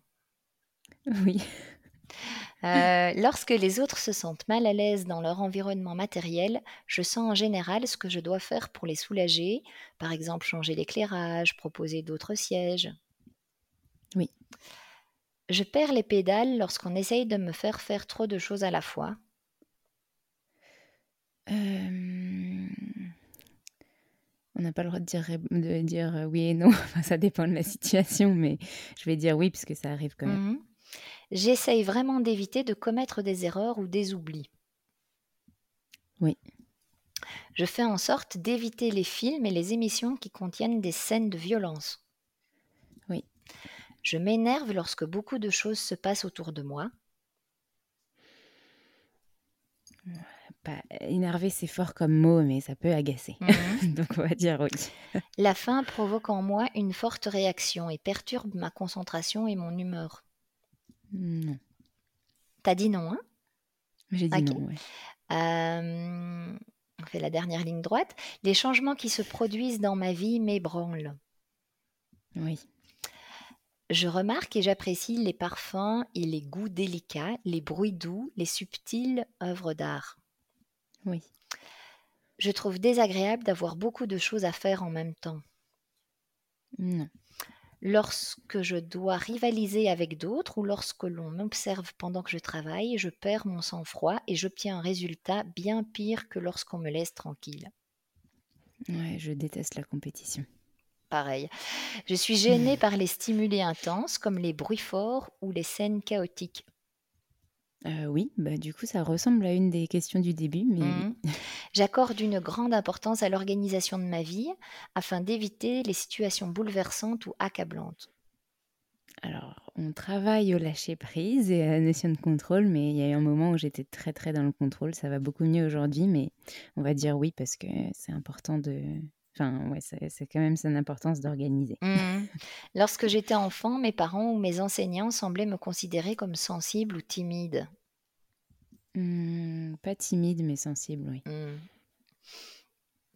Oui. Euh, lorsque les autres se sentent mal à l'aise dans leur environnement matériel, je sens en général ce que je dois faire pour les soulager, par exemple changer l'éclairage, proposer d'autres sièges. Oui. Je perds les pédales lorsqu'on essaye de me faire faire trop de choses à la fois. Euh, on n'a pas le droit de dire, de dire oui et non, ça dépend de la situation, mais je vais dire oui puisque ça arrive quand même. Mmh j'essaye vraiment d'éviter de commettre des erreurs ou des oublis. Oui. Je fais en sorte d'éviter les films et les émissions qui contiennent des scènes de violence. Oui. Je m'énerve lorsque beaucoup de choses se passent autour de moi. Pas énervé, c'est fort comme mot, mais ça peut agacer. Mhm. Donc on va dire oui. La faim provoque en moi une forte réaction et perturbe ma concentration et mon humeur. Non. T'as dit non, hein? J'ai dit non, ouais. Euh, on fait la dernière ligne droite. Les changements qui se produisent dans ma vie m'ébranlent. Oui. Je remarque et j'apprécie les parfums et les goûts délicats, les bruits doux, les subtiles œuvres d'art. Oui. Je trouve désagréable d'avoir beaucoup de choses à faire en même temps. Non. Lorsque je dois rivaliser avec d'autres ou lorsque l'on m'observe pendant que je travaille, je perds mon sang-froid et j'obtiens un résultat bien pire que lorsqu'on me laisse tranquille. Ouais, je déteste la compétition. Pareil. Je suis gênée par les stimuli intenses comme les bruits forts ou les scènes chaotiques. Euh, oui, bah du coup ça ressemble à une des questions du début, mais oui. Mhm. J'accorde une grande importance à l'organisation de ma vie afin d'éviter les situations bouleversantes ou accablantes. Alors, on travaille au lâcher prise et à la notion de contrôle, mais il y a eu un moment où j'étais très très dans le contrôle. Ça va beaucoup mieux aujourd'hui, mais on va dire oui parce que c'est important de. Enfin, ouais, c'est quand même son importance d'organiser. Mhm. Lorsque j'étais enfant, mes parents ou mes enseignants semblaient me considérer comme sensible ou timide. Hmm, pas timide, mais sensible, oui. Mhm.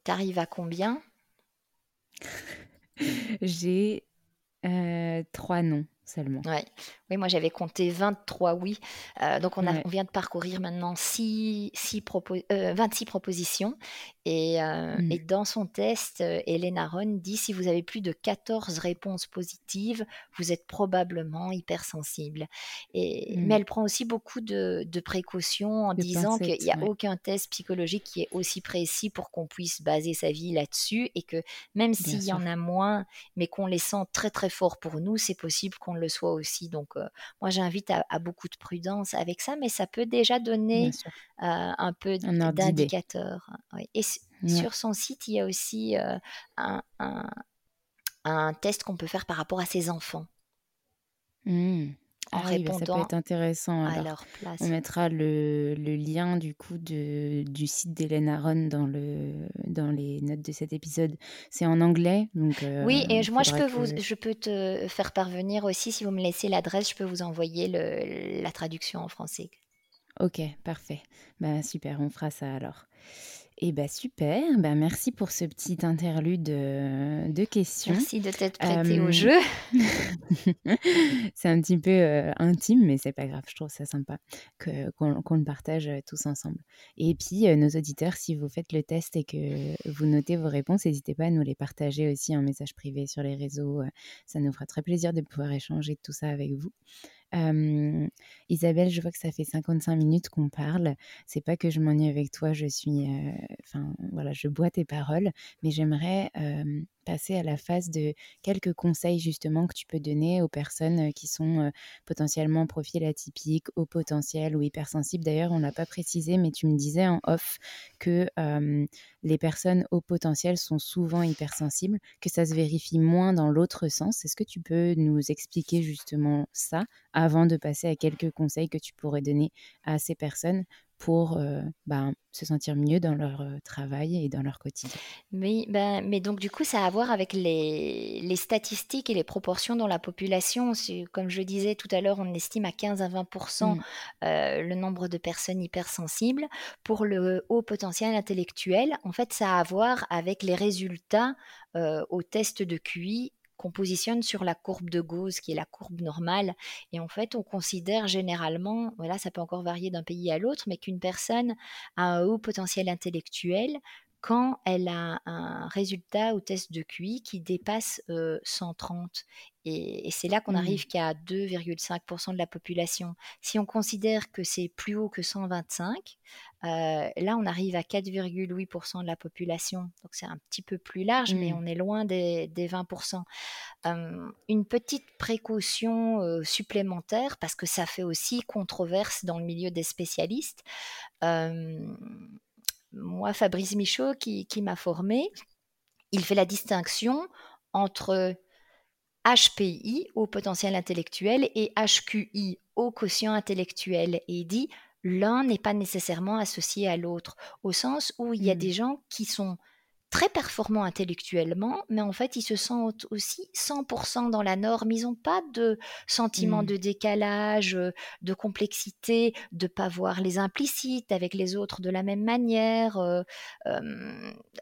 T'arrives à combien? J'ai euh, trois noms seulement. Ouais. Oui, moi j'avais compté 23 oui. Euh, donc on, a- Ouais. on vient de parcourir maintenant six- six propo- euh, 26 propositions. Et, euh, Mm. et dans son test, euh, Hélène Aron dit si vous avez plus de 14 réponses positives, vous êtes probablement hypersensible. Et. Mais elle prend aussi beaucoup de, de précautions en De disant qu'il n'y a ouais. aucun test psychologique qui est aussi précis pour qu'on puisse baser sa vie là-dessus. Et que même s'il y en a moins, mais qu'on les sent très très forts pour nous, c'est possible qu'on le soit aussi. Donc, euh, moi, j'invite à, à beaucoup de prudence avec ça, mais ça peut déjà donner euh, un peu d'indicateurs. Oui. Et Ouais. sur son site, il y a aussi euh, un, un- un test qu'on peut faire par rapport à ses enfants Hmm. en Ah oui, bah, ça peut être intéressant à alors. leur place. On mettra le, le lien du coup de, du site d'Hélène Aron dans, le, dans les notes de cet épisode. C'est en anglais, donc Oui, euh, et je- moi je peux vous, que- je peux te faire parvenir aussi si vous me laissez l'adresse, je peux vous envoyer le- la traduction en français. Ok, parfait. Bah, super, on fera ça alors. Et bah super, bah, merci pour ce petit interlude euh, de questions. Merci de t'être prêté au Euh, jeu. c'est un petit peu euh, intime, mais c'est pas grave, je trouve ça sympa que, qu'on, qu'on le partage euh, tous ensemble. Et puis, nos auditeurs, si vous faites le test et que vous notez vos réponses, n'hésitez pas à nous les partager aussi en message privé sur les réseaux. Ça nous fera très plaisir de pouvoir échanger de tout ça avec vous. Isabelle, je vois que ça fait 55 minutes qu'on parle. C'est pas que je m'ennuie avec toi, je suis, enfin voilà, je bois tes paroles, mais j'aimerais passer à la phase de quelques conseils justement que tu peux donner aux personnes qui sont potentiellement en profil atypique, au potentiel ou hypersensibles. D'ailleurs, on l'a pas précisé, mais tu me disais en off que les personnes au potentiel sont souvent hypersensibles, que ça se vérifie moins dans l'autre sens. Est-ce que tu peux nous expliquer justement ça avant de passer à quelques conseils que tu pourrais donner à ces personnes pour euh, ben, se sentir mieux dans leur euh, travail et dans leur quotidien Oui, ben, mais donc du coup, ça a à voir avec les, les statistiques et les proportions dans la population. Comme je disais tout à l'heure, on estime à 15 à 20 Mm. euh, le nombre de personnes hypersensibles. Pour le haut potentiel intellectuel, en fait, ça a à voir avec les résultats euh, au test de QI qu'on positionne sur la courbe de Gauss, qui est la courbe normale. Et en fait, on considère généralement, voilà, ça peut encore varier d'un pays à l'autre, mais qu'une personne a un haut potentiel intellectuel quand elle a un résultat au test de QI qui dépasse 130. Et, c'est là qu'on mmh. arrive qu'à 2,5% de la population. Si on considère que c'est plus haut que 125, là on arrive à 4,8% de la population. Donc c'est un petit peu plus large, mais mmh. on est loin des, 20%. une petite précaution supplémentaire, parce que ça fait aussi controverse dans le milieu des spécialistes moi, Fabrice Michaud, qui, m'a formé, il fait la distinction entre HPI, au potentiel intellectuel, et HQI, au quotient intellectuel. Et il dit, l'un n'est pas nécessairement associé à l'autre, au sens où il y a mmh. des gens qui sont très performants intellectuellement, mais en fait, ils se sentent aussi 100% dans la norme. Ils n'ont pas de sentiment mmh. de décalage, euh, de complexité, de pas voir les implicites avec les autres de la même manière. Euh,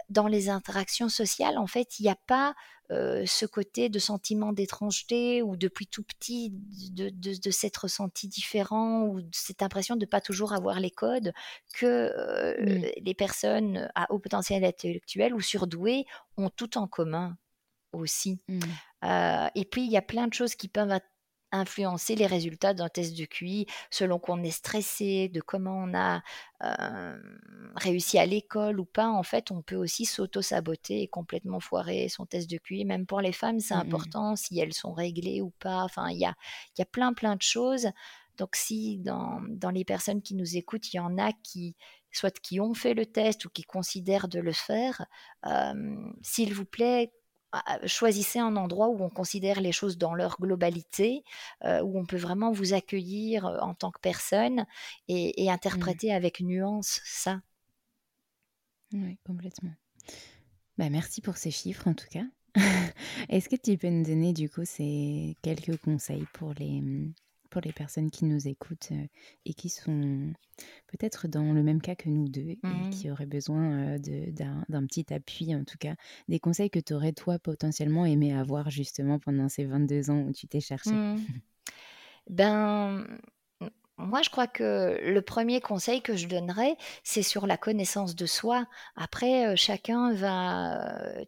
dans les interactions sociales, en fait, il n'y a pas euh, ce côté de sentiment d'étrangeté ou depuis tout petit de, de, s'être senti différent ou cette impression de ne pas toujours avoir les codes que euh, les personnes à haut potentiel intellectuel ou surdouées ont tout en commun aussi. Mmh. Euh, et puis, il y a plein de choses qui peuvent influencer les résultats d'un test de QI selon qu'on est stressé, de comment on a réussi à l'école ou pas. En fait, on peut aussi s'auto-saboter et complètement foirer son test de QI. Même pour les femmes, c'est mmh important si elles sont réglées ou pas. Enfin, il y a, y a plein, plein de choses. Donc, si dans, dans, les personnes qui nous écoutent, il y en a qui, soit qui ont fait le test ou qui considèrent de le faire, s'il vous plaît, choisissez un endroit où on considère les choses dans leur globalité, euh, où on peut vraiment vous accueillir euh, en tant que personne et, mmh. interpréter avec nuance ça. Oui, complètement. Bah, merci pour ces chiffres en tout cas. Est-ce que tu peux nous donner du coup ces quelques conseils pour les, mmh, pour les personnes qui nous écoutent euh, et qui sont peut-être dans le même cas que nous deux et mmh. qui auraient besoin euh, d'un petit appui, en tout cas, des conseils que tu aurais toi potentiellement aimé avoir justement pendant ces 22 ans où tu t'es cherché mmh. Ben, moi, je crois que le premier conseil que je donnerais, c'est sur la connaissance de soi. Après, chacun va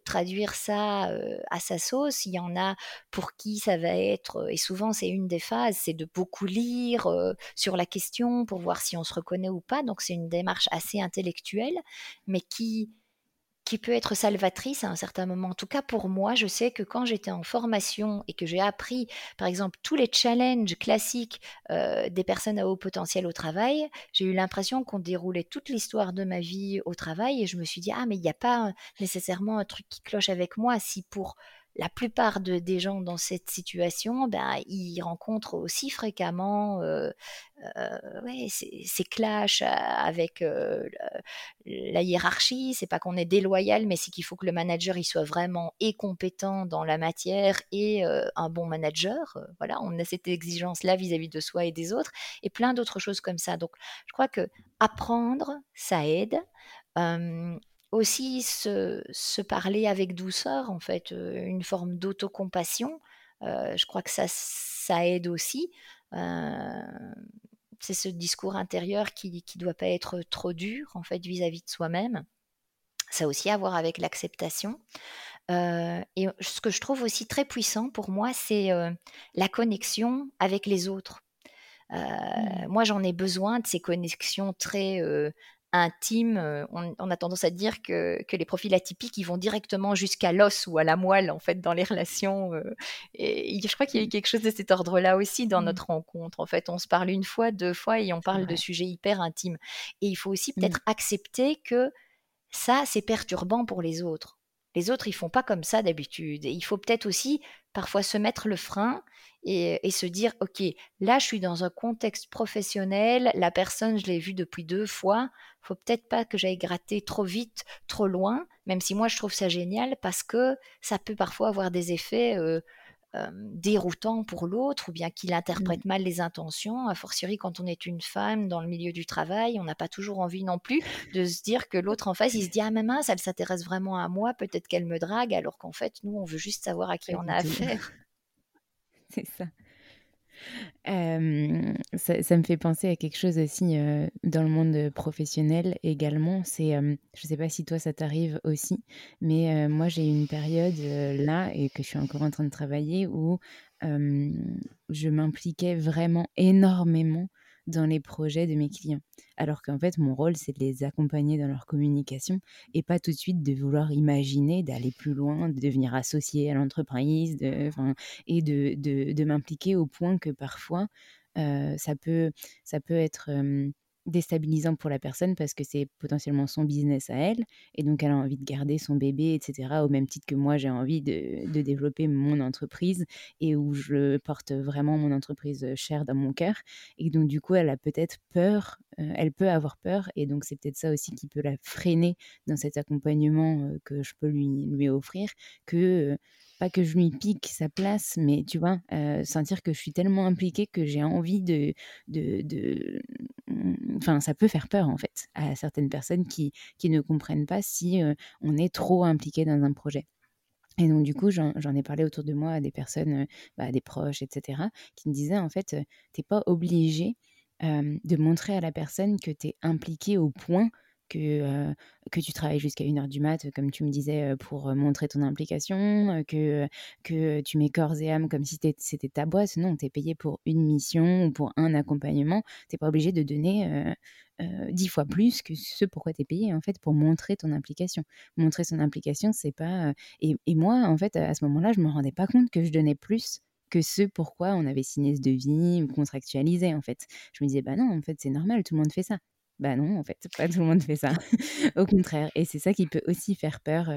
traduire ça à sa sauce. Il y en a pour qui ça va être, et souvent c'est une des phases, c'est de beaucoup lire sur la question pour voir si on se reconnaît ou pas. Donc c'est une démarche assez intellectuelle, mais qui qui peut être salvatrice à un certain moment. En tout cas, pour moi, je sais que quand j'étais en formation et que j'ai appris, par exemple, tous les challenges classiques euh, des personnes à haut potentiel au travail, j'ai eu l'impression qu'on déroulait toute l'histoire de ma vie au travail et je me suis dit, ah, mais il n'y a pas nécessairement un truc qui cloche avec moi si pour la plupart des gens dans cette situation, ben, ils rencontrent aussi fréquemment euh, euh, ces, clashs avec euh, la hiérarchie. C'est pas qu'on est déloyal, mais c'est qu'il faut que le manager il soit vraiment et compétent dans la matière et un bon manager. Voilà, on a cette exigence-là vis-à-vis de soi et des autres, et plein d'autres choses comme ça. Donc, je crois que apprendre, ça aide aussi se, parler avec douceur, en fait, une forme d'autocompassion. je crois que ça, ça aide aussi. c'est ce discours intérieur qui ne doit pas être trop dur, en fait, vis-à-vis de soi-même. Ça a aussi à voir avec l'acceptation. et ce que je trouve aussi très puissant pour moi, c'est la connexion avec les autres. Mmh. Moi, j'en ai besoin de ces connexions très intime. Euh, on, a tendance à dire que, les profils atypiques, ils vont directement jusqu'à l'os ou à la moelle, en fait, dans les relations. Euh, et je crois qu'il y a eu quelque chose de cet ordre-là aussi dans mmh. notre rencontre. En fait, on se parle une fois, deux fois et on parle de sujets hyper intimes. Et il faut aussi mmh. peut-être accepter que ça, c'est perturbant pour les autres. Les autres, ils font pas comme ça d'habitude. Il faut peut-être aussi parfois se mettre le frein et, se dire, OK, là, je suis dans un contexte professionnel, la personne, je l'ai vue depuis deux fois, faut peut-être pas que j'aille gratter trop vite, trop loin, même si moi, je trouve ça génial parce que ça peut parfois avoir des effets euh, euh, déroutants pour l'autre ou bien qu'il interprète mmh. mal les intentions, a fortiori quand on est une femme dans le milieu du travail, on n'a pas toujours envie non plus de se dire que l'autre en face, il se dit, ah, mais mince, elle s'intéresse vraiment à moi, peut-être qu'elle me drague, alors qu'en fait, nous, on veut juste savoir à qui on a affaire. C'est ça. Ça, me fait penser à quelque chose aussi dans le monde professionnel également. C'est, je ne sais pas si toi ça t'arrive aussi, mais moi j'ai une période là et que je suis encore en train de travailler où je m'impliquais vraiment énormément dans les projets de mes clients. Alors qu'en fait, mon rôle, c'est de les accompagner dans leur communication et pas tout de suite de vouloir imaginer d'aller plus loin, de devenir associé à l'entreprise de, et de, de, de m'impliquer au point que parfois, euh, ça, peut, ça peut être déstabilisant pour la personne parce que c'est potentiellement son business à elle et donc elle a envie de garder son bébé, etc. Au même titre que moi, j'ai envie de, de, développer mon entreprise et où je porte vraiment mon entreprise chère dans mon cœur. Et donc du coup, elle a peut-être peur, euh, elle peut avoir peur et donc c'est peut-être ça aussi qui peut la freiner dans cet accompagnement euh, que je peux lui, lui offrir que... Euh, pas que je lui pique sa place, mais tu vois, sentir que je suis tellement impliquée que j'ai envie de, de, de, enfin, ça peut faire peur en fait à certaines personnes qui, qui ne comprennent pas si on est trop impliqué dans un projet. Et donc, du coup, j'en ai parlé autour de moi à des personnes, bah, des proches, etc., qui me disaient, en fait, t'es pas obligé de montrer à la personne que tu es impliqué au point que, que tu travailles jusqu'à 1h du mat, comme tu me disais, pour montrer ton implication, que, que tu mets corps et âme comme si c'était ta boîte. Non, tu es payé pour une mission ou pour un accompagnement. Tu pas obligé de donner dix fois plus que ce pourquoi tu es payé, en fait, pour montrer ton implication. Montrer son implication, c'est pas... Et, et, moi, en fait, à ce moment-là, je me rendais pas compte que je donnais plus que ce pourquoi on avait signé ce devis ou contractualisé, en fait. Je me disais, bah non, en fait, c'est normal, tout le monde fait ça. Bah non, en fait, pas tout le monde fait ça. Au contraire. Et c'est ça qui peut aussi faire peur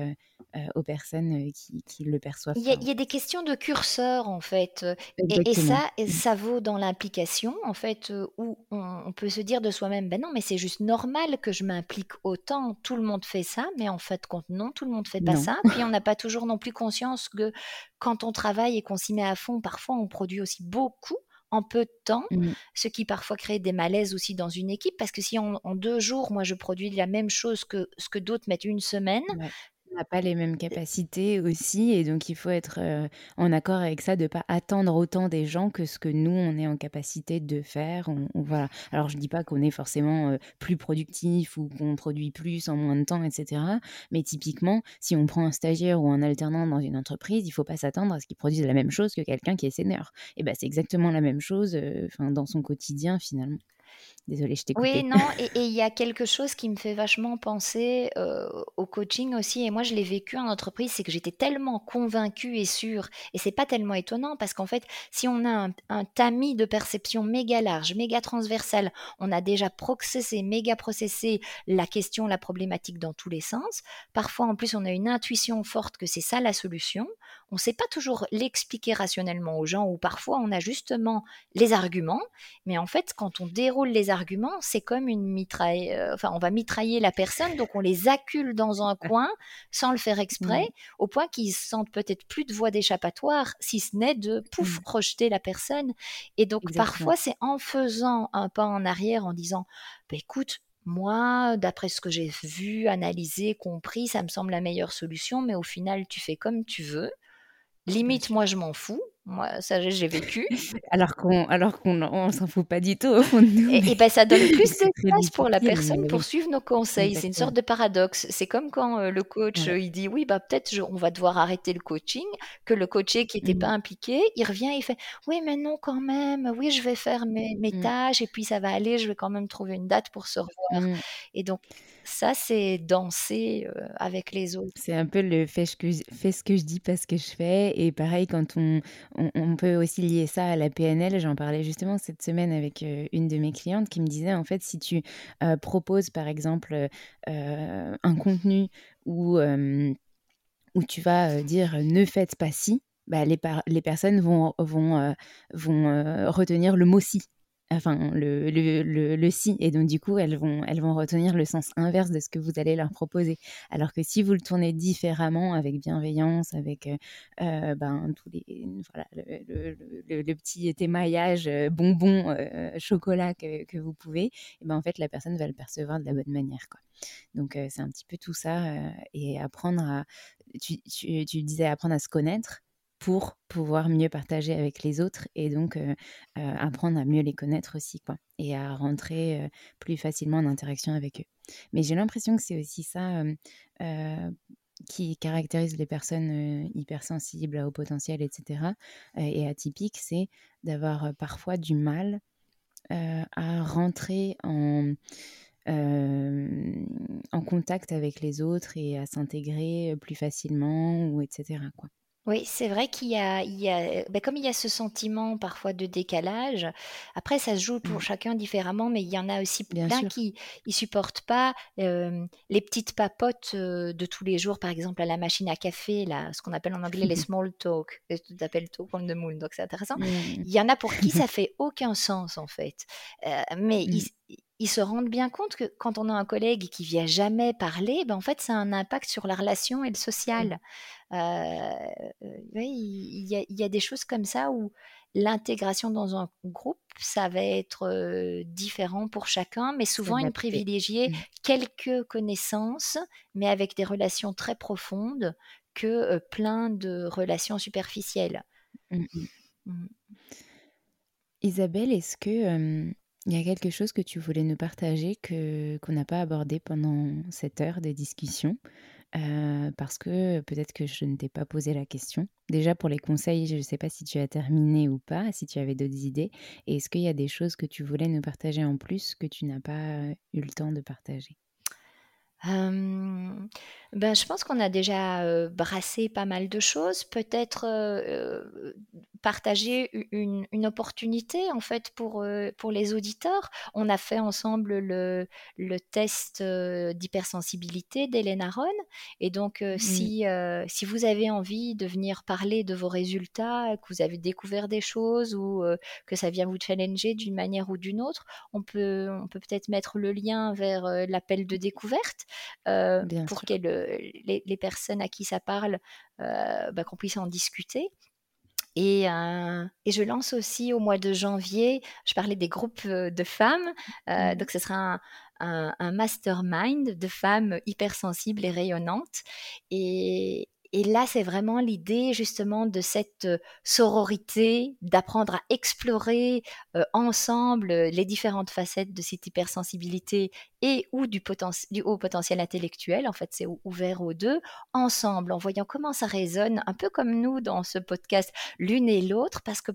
aux personnes qui, le perçoivent. Il y, a, des questions de curseur, en fait. Et, ça, et mmh. ça vaut dans l'implication, en fait, où on, peut se dire de soi-même, ben non, mais c'est juste normal que je m'implique autant. Tout le monde fait ça, mais en fait, quand non, tout le monde fait pas ça. Puis on n'a pas toujours non plus conscience que quand on travaille et qu'on s'y met à fond, parfois on produit aussi beaucoup en peu de temps, mmh. ce qui parfois crée des malaises aussi dans une équipe, parce que si en, deux jours, moi, je produis la même chose que ce que d'autres mettent une semaine, n'a pas les mêmes capacités aussi, et donc il faut être en accord avec ça, de ne pas attendre autant des gens que ce que nous, on est en capacité de faire. voilà. Alors je ne dis pas qu'on est forcément plus productif ou qu'on produit plus en moins de temps, etc. Mais typiquement, si on prend un stagiaire ou un alternant dans une entreprise, il ne faut pas s'attendre à ce qu'il produise la même chose que quelqu'un qui est senior. Et ben c'est exactement la même chose dans son quotidien finalement. Désolée, je t'ai Oui, non, et il y a quelque chose qui me fait vachement penser au coaching aussi, et moi je l'ai vécu en entreprise, c'est que j'étais tellement convaincue et sûre, et c'est pas tellement étonnant parce qu'en fait, si on a un, tamis de perception méga large, méga transversal, on a déjà processé, méga processé la question, la problématique dans tous les sens. Parfois, en plus, on a une intuition forte que c'est ça la solution. On ne sait pas toujours l'expliquer rationnellement aux gens, ou parfois on a justement les arguments, mais en fait, quand on déroule les arguments, c'est comme une mitraille. Euh, enfin, on va mitrailler la personne, donc on les accule dans un coin sans le faire exprès, au point qu'ils sentent peut-être plus de voie d'échappatoire, si ce n'est de pouf mmh. rejeter la personne. Et donc parfois, c'est en faisant un pas en arrière, en disant, bah, écoute, moi, d'après ce que j'ai vu, analysé, compris, ça me semble la meilleure solution, mais au final, tu fais comme tu veux. Limite, moi, je m'en fous. Moi, ça, j'ai vécu. alors qu'on alors qu'on on s'en fout pas du tout nous. Et, ben, ça donne plus d'espace pour la personne pour suivre nos conseils. C'est une sorte de paradoxe. C'est comme quand euh, le coach euh, il dit oui bah peut-être on va devoir arrêter le coaching, que le coaché qui n'était mmh. pas impliqué, il revient et il fait oui mais non quand même, oui je vais faire mes, mes mmh. tâches et puis ça va aller, je vais quand même trouver une date pour se revoir. Mmh. Et donc ça, c'est danser avec les autres. C'est un peu le fais ce, que je, fais ce que je dis, parce que je fais. Et pareil, quand on, on, peut aussi lier ça à la PNL, j'en parlais justement cette semaine avec une de mes clientes qui me disait, en fait, si tu proposes, par exemple, un contenu où, où tu vas dire ne faites pas ci, bah, les, les personnes vont, vont, vont retenir le mot si enfin le, le, le, si. Et donc du coup elles vont elles vont retenir le sens inverse de ce que vous allez leur proposer. Alors que si vous le tournez différemment avec bienveillance avec euh, euh, ben tous les voilà le, petit émaillage euh, bonbon chocolat que, que, vous pouvez et ben en fait la personne va le percevoir de la bonne manière quoi. Donc c'est un petit peu tout ça et apprendre à tu, tu, tu disais apprendre à se connaître pour pouvoir mieux partager avec les autres et donc apprendre à mieux les connaître aussi, quoi, et à rentrer plus facilement en interaction avec eux. Mais j'ai l'impression que c'est aussi ça qui caractérise les personnes hypersensibles à haut potentiel, etc., et atypiques, c'est d'avoir parfois du mal à rentrer en, en contact avec les autres et à s'intégrer plus facilement, ou etc. Quoi. Oui, c'est vrai qu'il y a, il y a bah, comme il y a ce sentiment parfois de décalage, après ça se joue pour mmh. chacun différemment, mais il y en a aussi plein qui ne supportent pas les petites papotes de tous les jours, par exemple à la machine à café, là, ce qu'on appelle en anglais les small talk, tout appelle talk on the moon, donc c'est intéressant. Mmh. Il y en a pour qui ça fait aucun sens en fait, mais mmh ils se rendent bien compte que quand on a un collègue qui vient jamais parler, ben en fait, ça a un impact sur la relation et le social. Euh, il, y a, des choses comme ça où l'intégration dans un groupe, ça va être différent pour chacun, mais souvent une privilégier mmh. quelques connaissances, mais avec des relations très profondes, que plein de relations superficielles. Mmh mmh. Isabelle, est-ce que il y a quelque chose que tu voulais nous partager que qu'on n'a pas abordé pendant cette heure de discussion euh, parce que peut-être que je ne t'ai pas posé la question. Déjà pour les conseils, je ne sais pas si tu as terminé ou pas, si tu avais d'autres idées. Et est-ce qu'il y a des choses que tu voulais nous partager en plus que tu n'as pas eu le temps de partager? Ben, je pense qu'on a déjà brassé pas mal de choses. Peut-être partager une, opportunité en fait pour, pour les auditeurs. On a fait ensemble le, le test d'hypersensibilité d'Hélène Aron. Et donc, si, si vous avez envie de venir parler de vos résultats, que vous avez découvert des choses ou que ça vient vous challenger d'une manière ou d'une autre, on peut on peut peut-être mettre le lien vers l'appel de découverte pour que les, les, personnes à qui ça parle, bah, qu'on puisse en discuter. Et, et, je lance aussi au mois de janvier, je parlais des groupes de femmes, mmh. donc ce sera un, un, mastermind de femmes hypersensibles et rayonnantes. Et, et là, c'est vraiment l'idée justement de cette sororité, d'apprendre à explorer ensemble les différentes facettes de cette hypersensibilité et ou du, du haut potentiel intellectuel. En fait, c'est ouvert aux deux, ensemble, en voyant comment ça résonne, un peu comme nous dans ce podcast, l'une et l'autre, parce que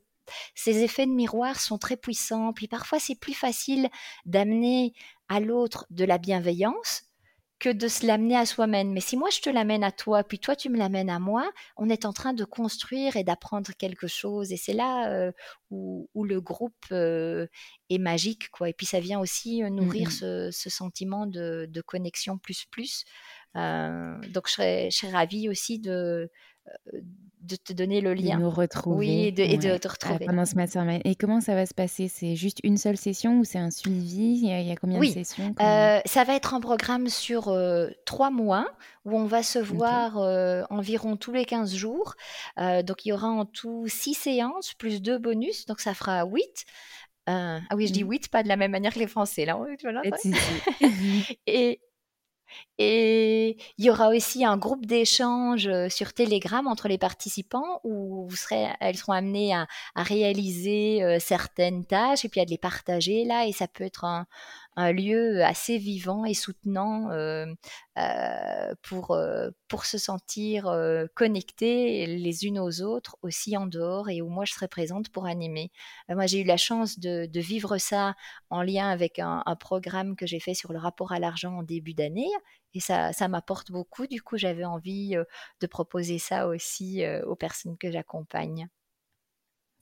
ces effets de miroir sont très puissants. Puis parfois, c'est plus facile d'amener à l'autre de la bienveillance que de se l'amener à soi-même. Mais si moi je te l'amène à toi, puis toi tu me l'amènes à moi, on est en train de construire et d'apprendre quelque chose. Et c'est là euh, où, le groupe euh, est magique, quoi. Et puis ça vient aussi euh, nourrir mmh ce, sentiment de, connexion plus plus. Donc je serais, je serais ravie aussi de de te donner le lien. De nous retrouver. Oui, et de, te retrouver. pendant ce matin. Et comment ça va se passer? C'est juste une seule session ou c'est un suivi? Il y, a, combien de sessions? Euh, Ça va être un programme sur euh, trois mois où on va se voir euh, environ tous les 15 jours. donc il y aura en tout six séances plus deux bonus, donc ça fera huit. ah oui, je dis mmh. huit, pas de la même manière que les Français. Là. et, et il y aura aussi un groupe d'échange sur Telegram entre les participants où vous serez, elles seront amenées à, à réaliser certaines tâches et puis à les partager là. Et ça peut être un, un lieu assez vivant et soutenant euh, euh, pour, euh, pour se sentir connectés les unes aux autres, aussi en dehors, et où moi je serai présente pour animer. moi j'ai eu la chance de, vivre ça en lien avec un, programme que j'ai fait sur le rapport à l'argent en début d'année, et ça, ça m'apporte beaucoup. Du coup, j'avais envie de proposer ça aussi aux personnes que j'accompagne.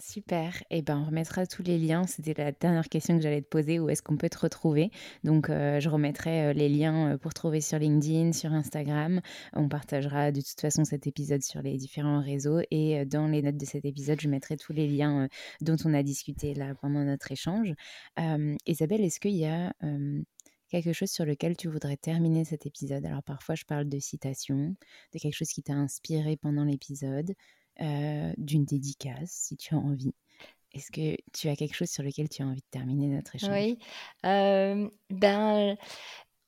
Super. Eh ben, on remettra tous les liens. C'était la dernière question que j'allais te poser. Où est-ce qu'on peut te retrouver? Donc, euh, je remettrai euh, les liens euh, pour trouver sur LinkedIn, sur Instagram. On partagera de toute façon cet épisode sur les différents réseaux. Et dans les notes de cet épisode, je mettrai tous les liens dont on a discuté là pendant notre échange. Isabelle, est-ce qu'il y a quelque chose sur lequel tu voudrais terminer cet épisode? Alors, parfois, je parle de citation, de quelque chose qui t'a inspiré pendant l'épisode. Euh, d'une dédicace, si tu as envie. Est-ce que tu as quelque chose sur lequel tu as envie de terminer notre échange? Oui. Euh, ben,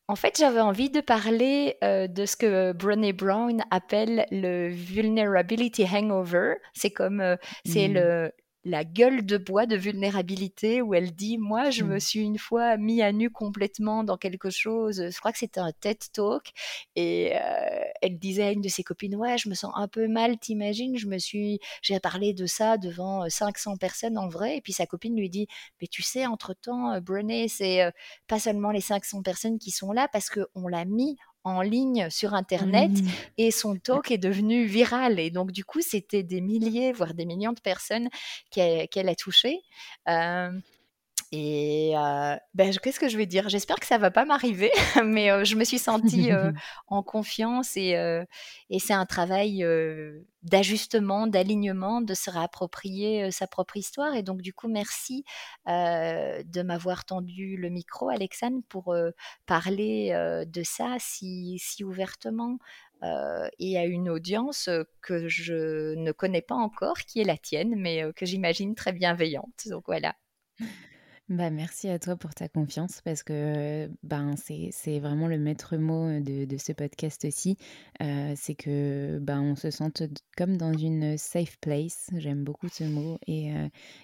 En fait, j'avais envie de parler euh, de ce que Brené Brown appelle le vulnerability hangover. C'est comme, euh, c'est Mmh. le, la gueule de bois de vulnérabilité où elle dit, moi, je me Mmh. suis une fois mis à nu complètement dans quelque chose. Je crois que c'était un TED Talk et euh, elle disait à une de ses copines, ouais, je me sens un peu mal, t'imagines, je me suis, j'ai parlé de ça devant euh, 500 personnes en vrai. Et puis sa copine lui dit, mais tu sais, entre-temps, euh, Brené, c'est euh, pas seulement les 500 personnes qui sont là parce qu'on l'a mis en ligne sur Internet Mmh. et son talk est devenu viral. Et donc, du coup, c'était des milliers, voire des millions de personnes qu'elle a touchées. Euh, et euh, ben, qu'est-ce que je vais dire? J'espère que ça va pas m'arriver, mais euh, je me suis sentie euh, en confiance et, et c'est un travail d'ajustement, d'alignement, de se réapproprier sa propre histoire. Et donc, du coup, merci de m'avoir tendu le micro, Alexandre, pour parler de ça si, si ouvertement euh, et à une audience que je ne connais pas encore, qui est la tienne, mais euh, que j'imagine très bienveillante. Donc voilà. Bah, merci à toi pour ta confiance parce que ben, c'est, vraiment le maître mot de, ce podcast aussi. C'est que ben, on se sente comme dans une safe place. J'aime beaucoup ce mot et,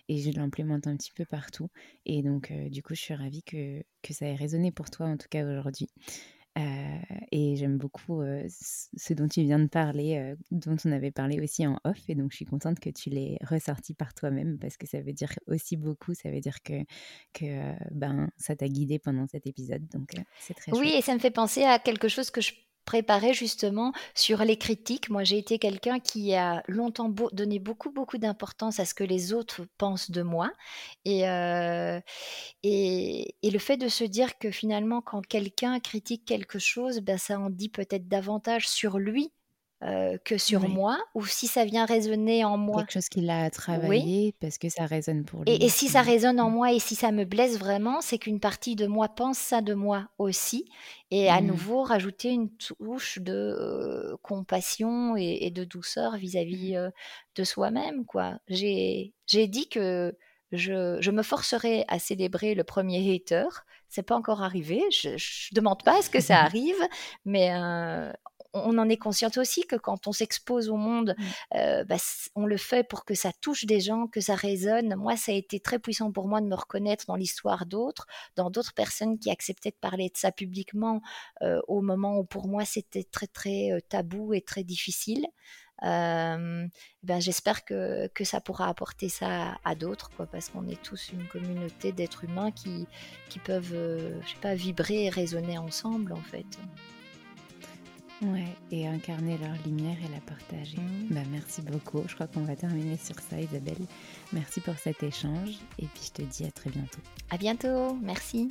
je l'implémente un petit peu partout. Et donc, du coup, je suis ravie que, que ça ait résonné pour toi en tout cas aujourd'hui. Et j'aime beaucoup ce dont tu viens de parler, dont on avait parlé aussi en off. Et donc, je suis contente que tu l'aies ressorti par toi-même parce que ça veut dire aussi beaucoup. Ça veut dire que, que ben, ça t'a guidé pendant cet épisode. Donc, c'est très Oui, chouette. et ça me fait penser à quelque chose que je préparais justement sur les critiques. Moi, j'ai été quelqu'un qui a longtemps donné beaucoup, beaucoup d'importance à ce que les autres pensent de moi. Et, euh, et, et le fait de se dire que finalement, quand quelqu'un critique quelque chose, ben, ça en dit peut-être davantage sur lui euh, que sur Oui. moi, ou si ça vient résonner en moi? Quelque chose qu'il a Oui. travaillé parce que ça résonne pour lui. et si ça résonne en moi et si ça me blesse vraiment, c'est qu'une partie de moi pense ça de moi aussi. Et à Mm. nouveau, rajouter une touche de euh, compassion et, et de douceur vis-à-vis euh, de soi-même. quoi. J'ai j'ai dit que je, je me forcerai à célébrer le premier hater. C'est pas encore arrivé. Je, ne demande pas à ce que ça arrive, mais euh, on en est consciente aussi que quand on s'expose au monde, Mm. euh, bah, on le fait pour que ça touche des gens, que ça résonne. Moi, ça a été très puissant pour moi de me reconnaître dans l'histoire d'autres, dans d'autres personnes qui acceptaient de parler de ça publiquement euh, au moment où pour moi c'était très très euh, tabou et très difficile. Euh, ben, j'espère que, que ça pourra apporter ça à, à d'autres, quoi, parce qu'on est tous une communauté d'êtres humains qui, qui peuvent, euh, je sais pas, vibrer et résonner ensemble, en fait. Ouais, et incarner leur lumière et la partager. Mm. Bah, merci beaucoup. Je crois qu'on va terminer sur ça, Isabelle. Merci pour cet échange et puis je te dis à très bientôt. À bientôt, merci.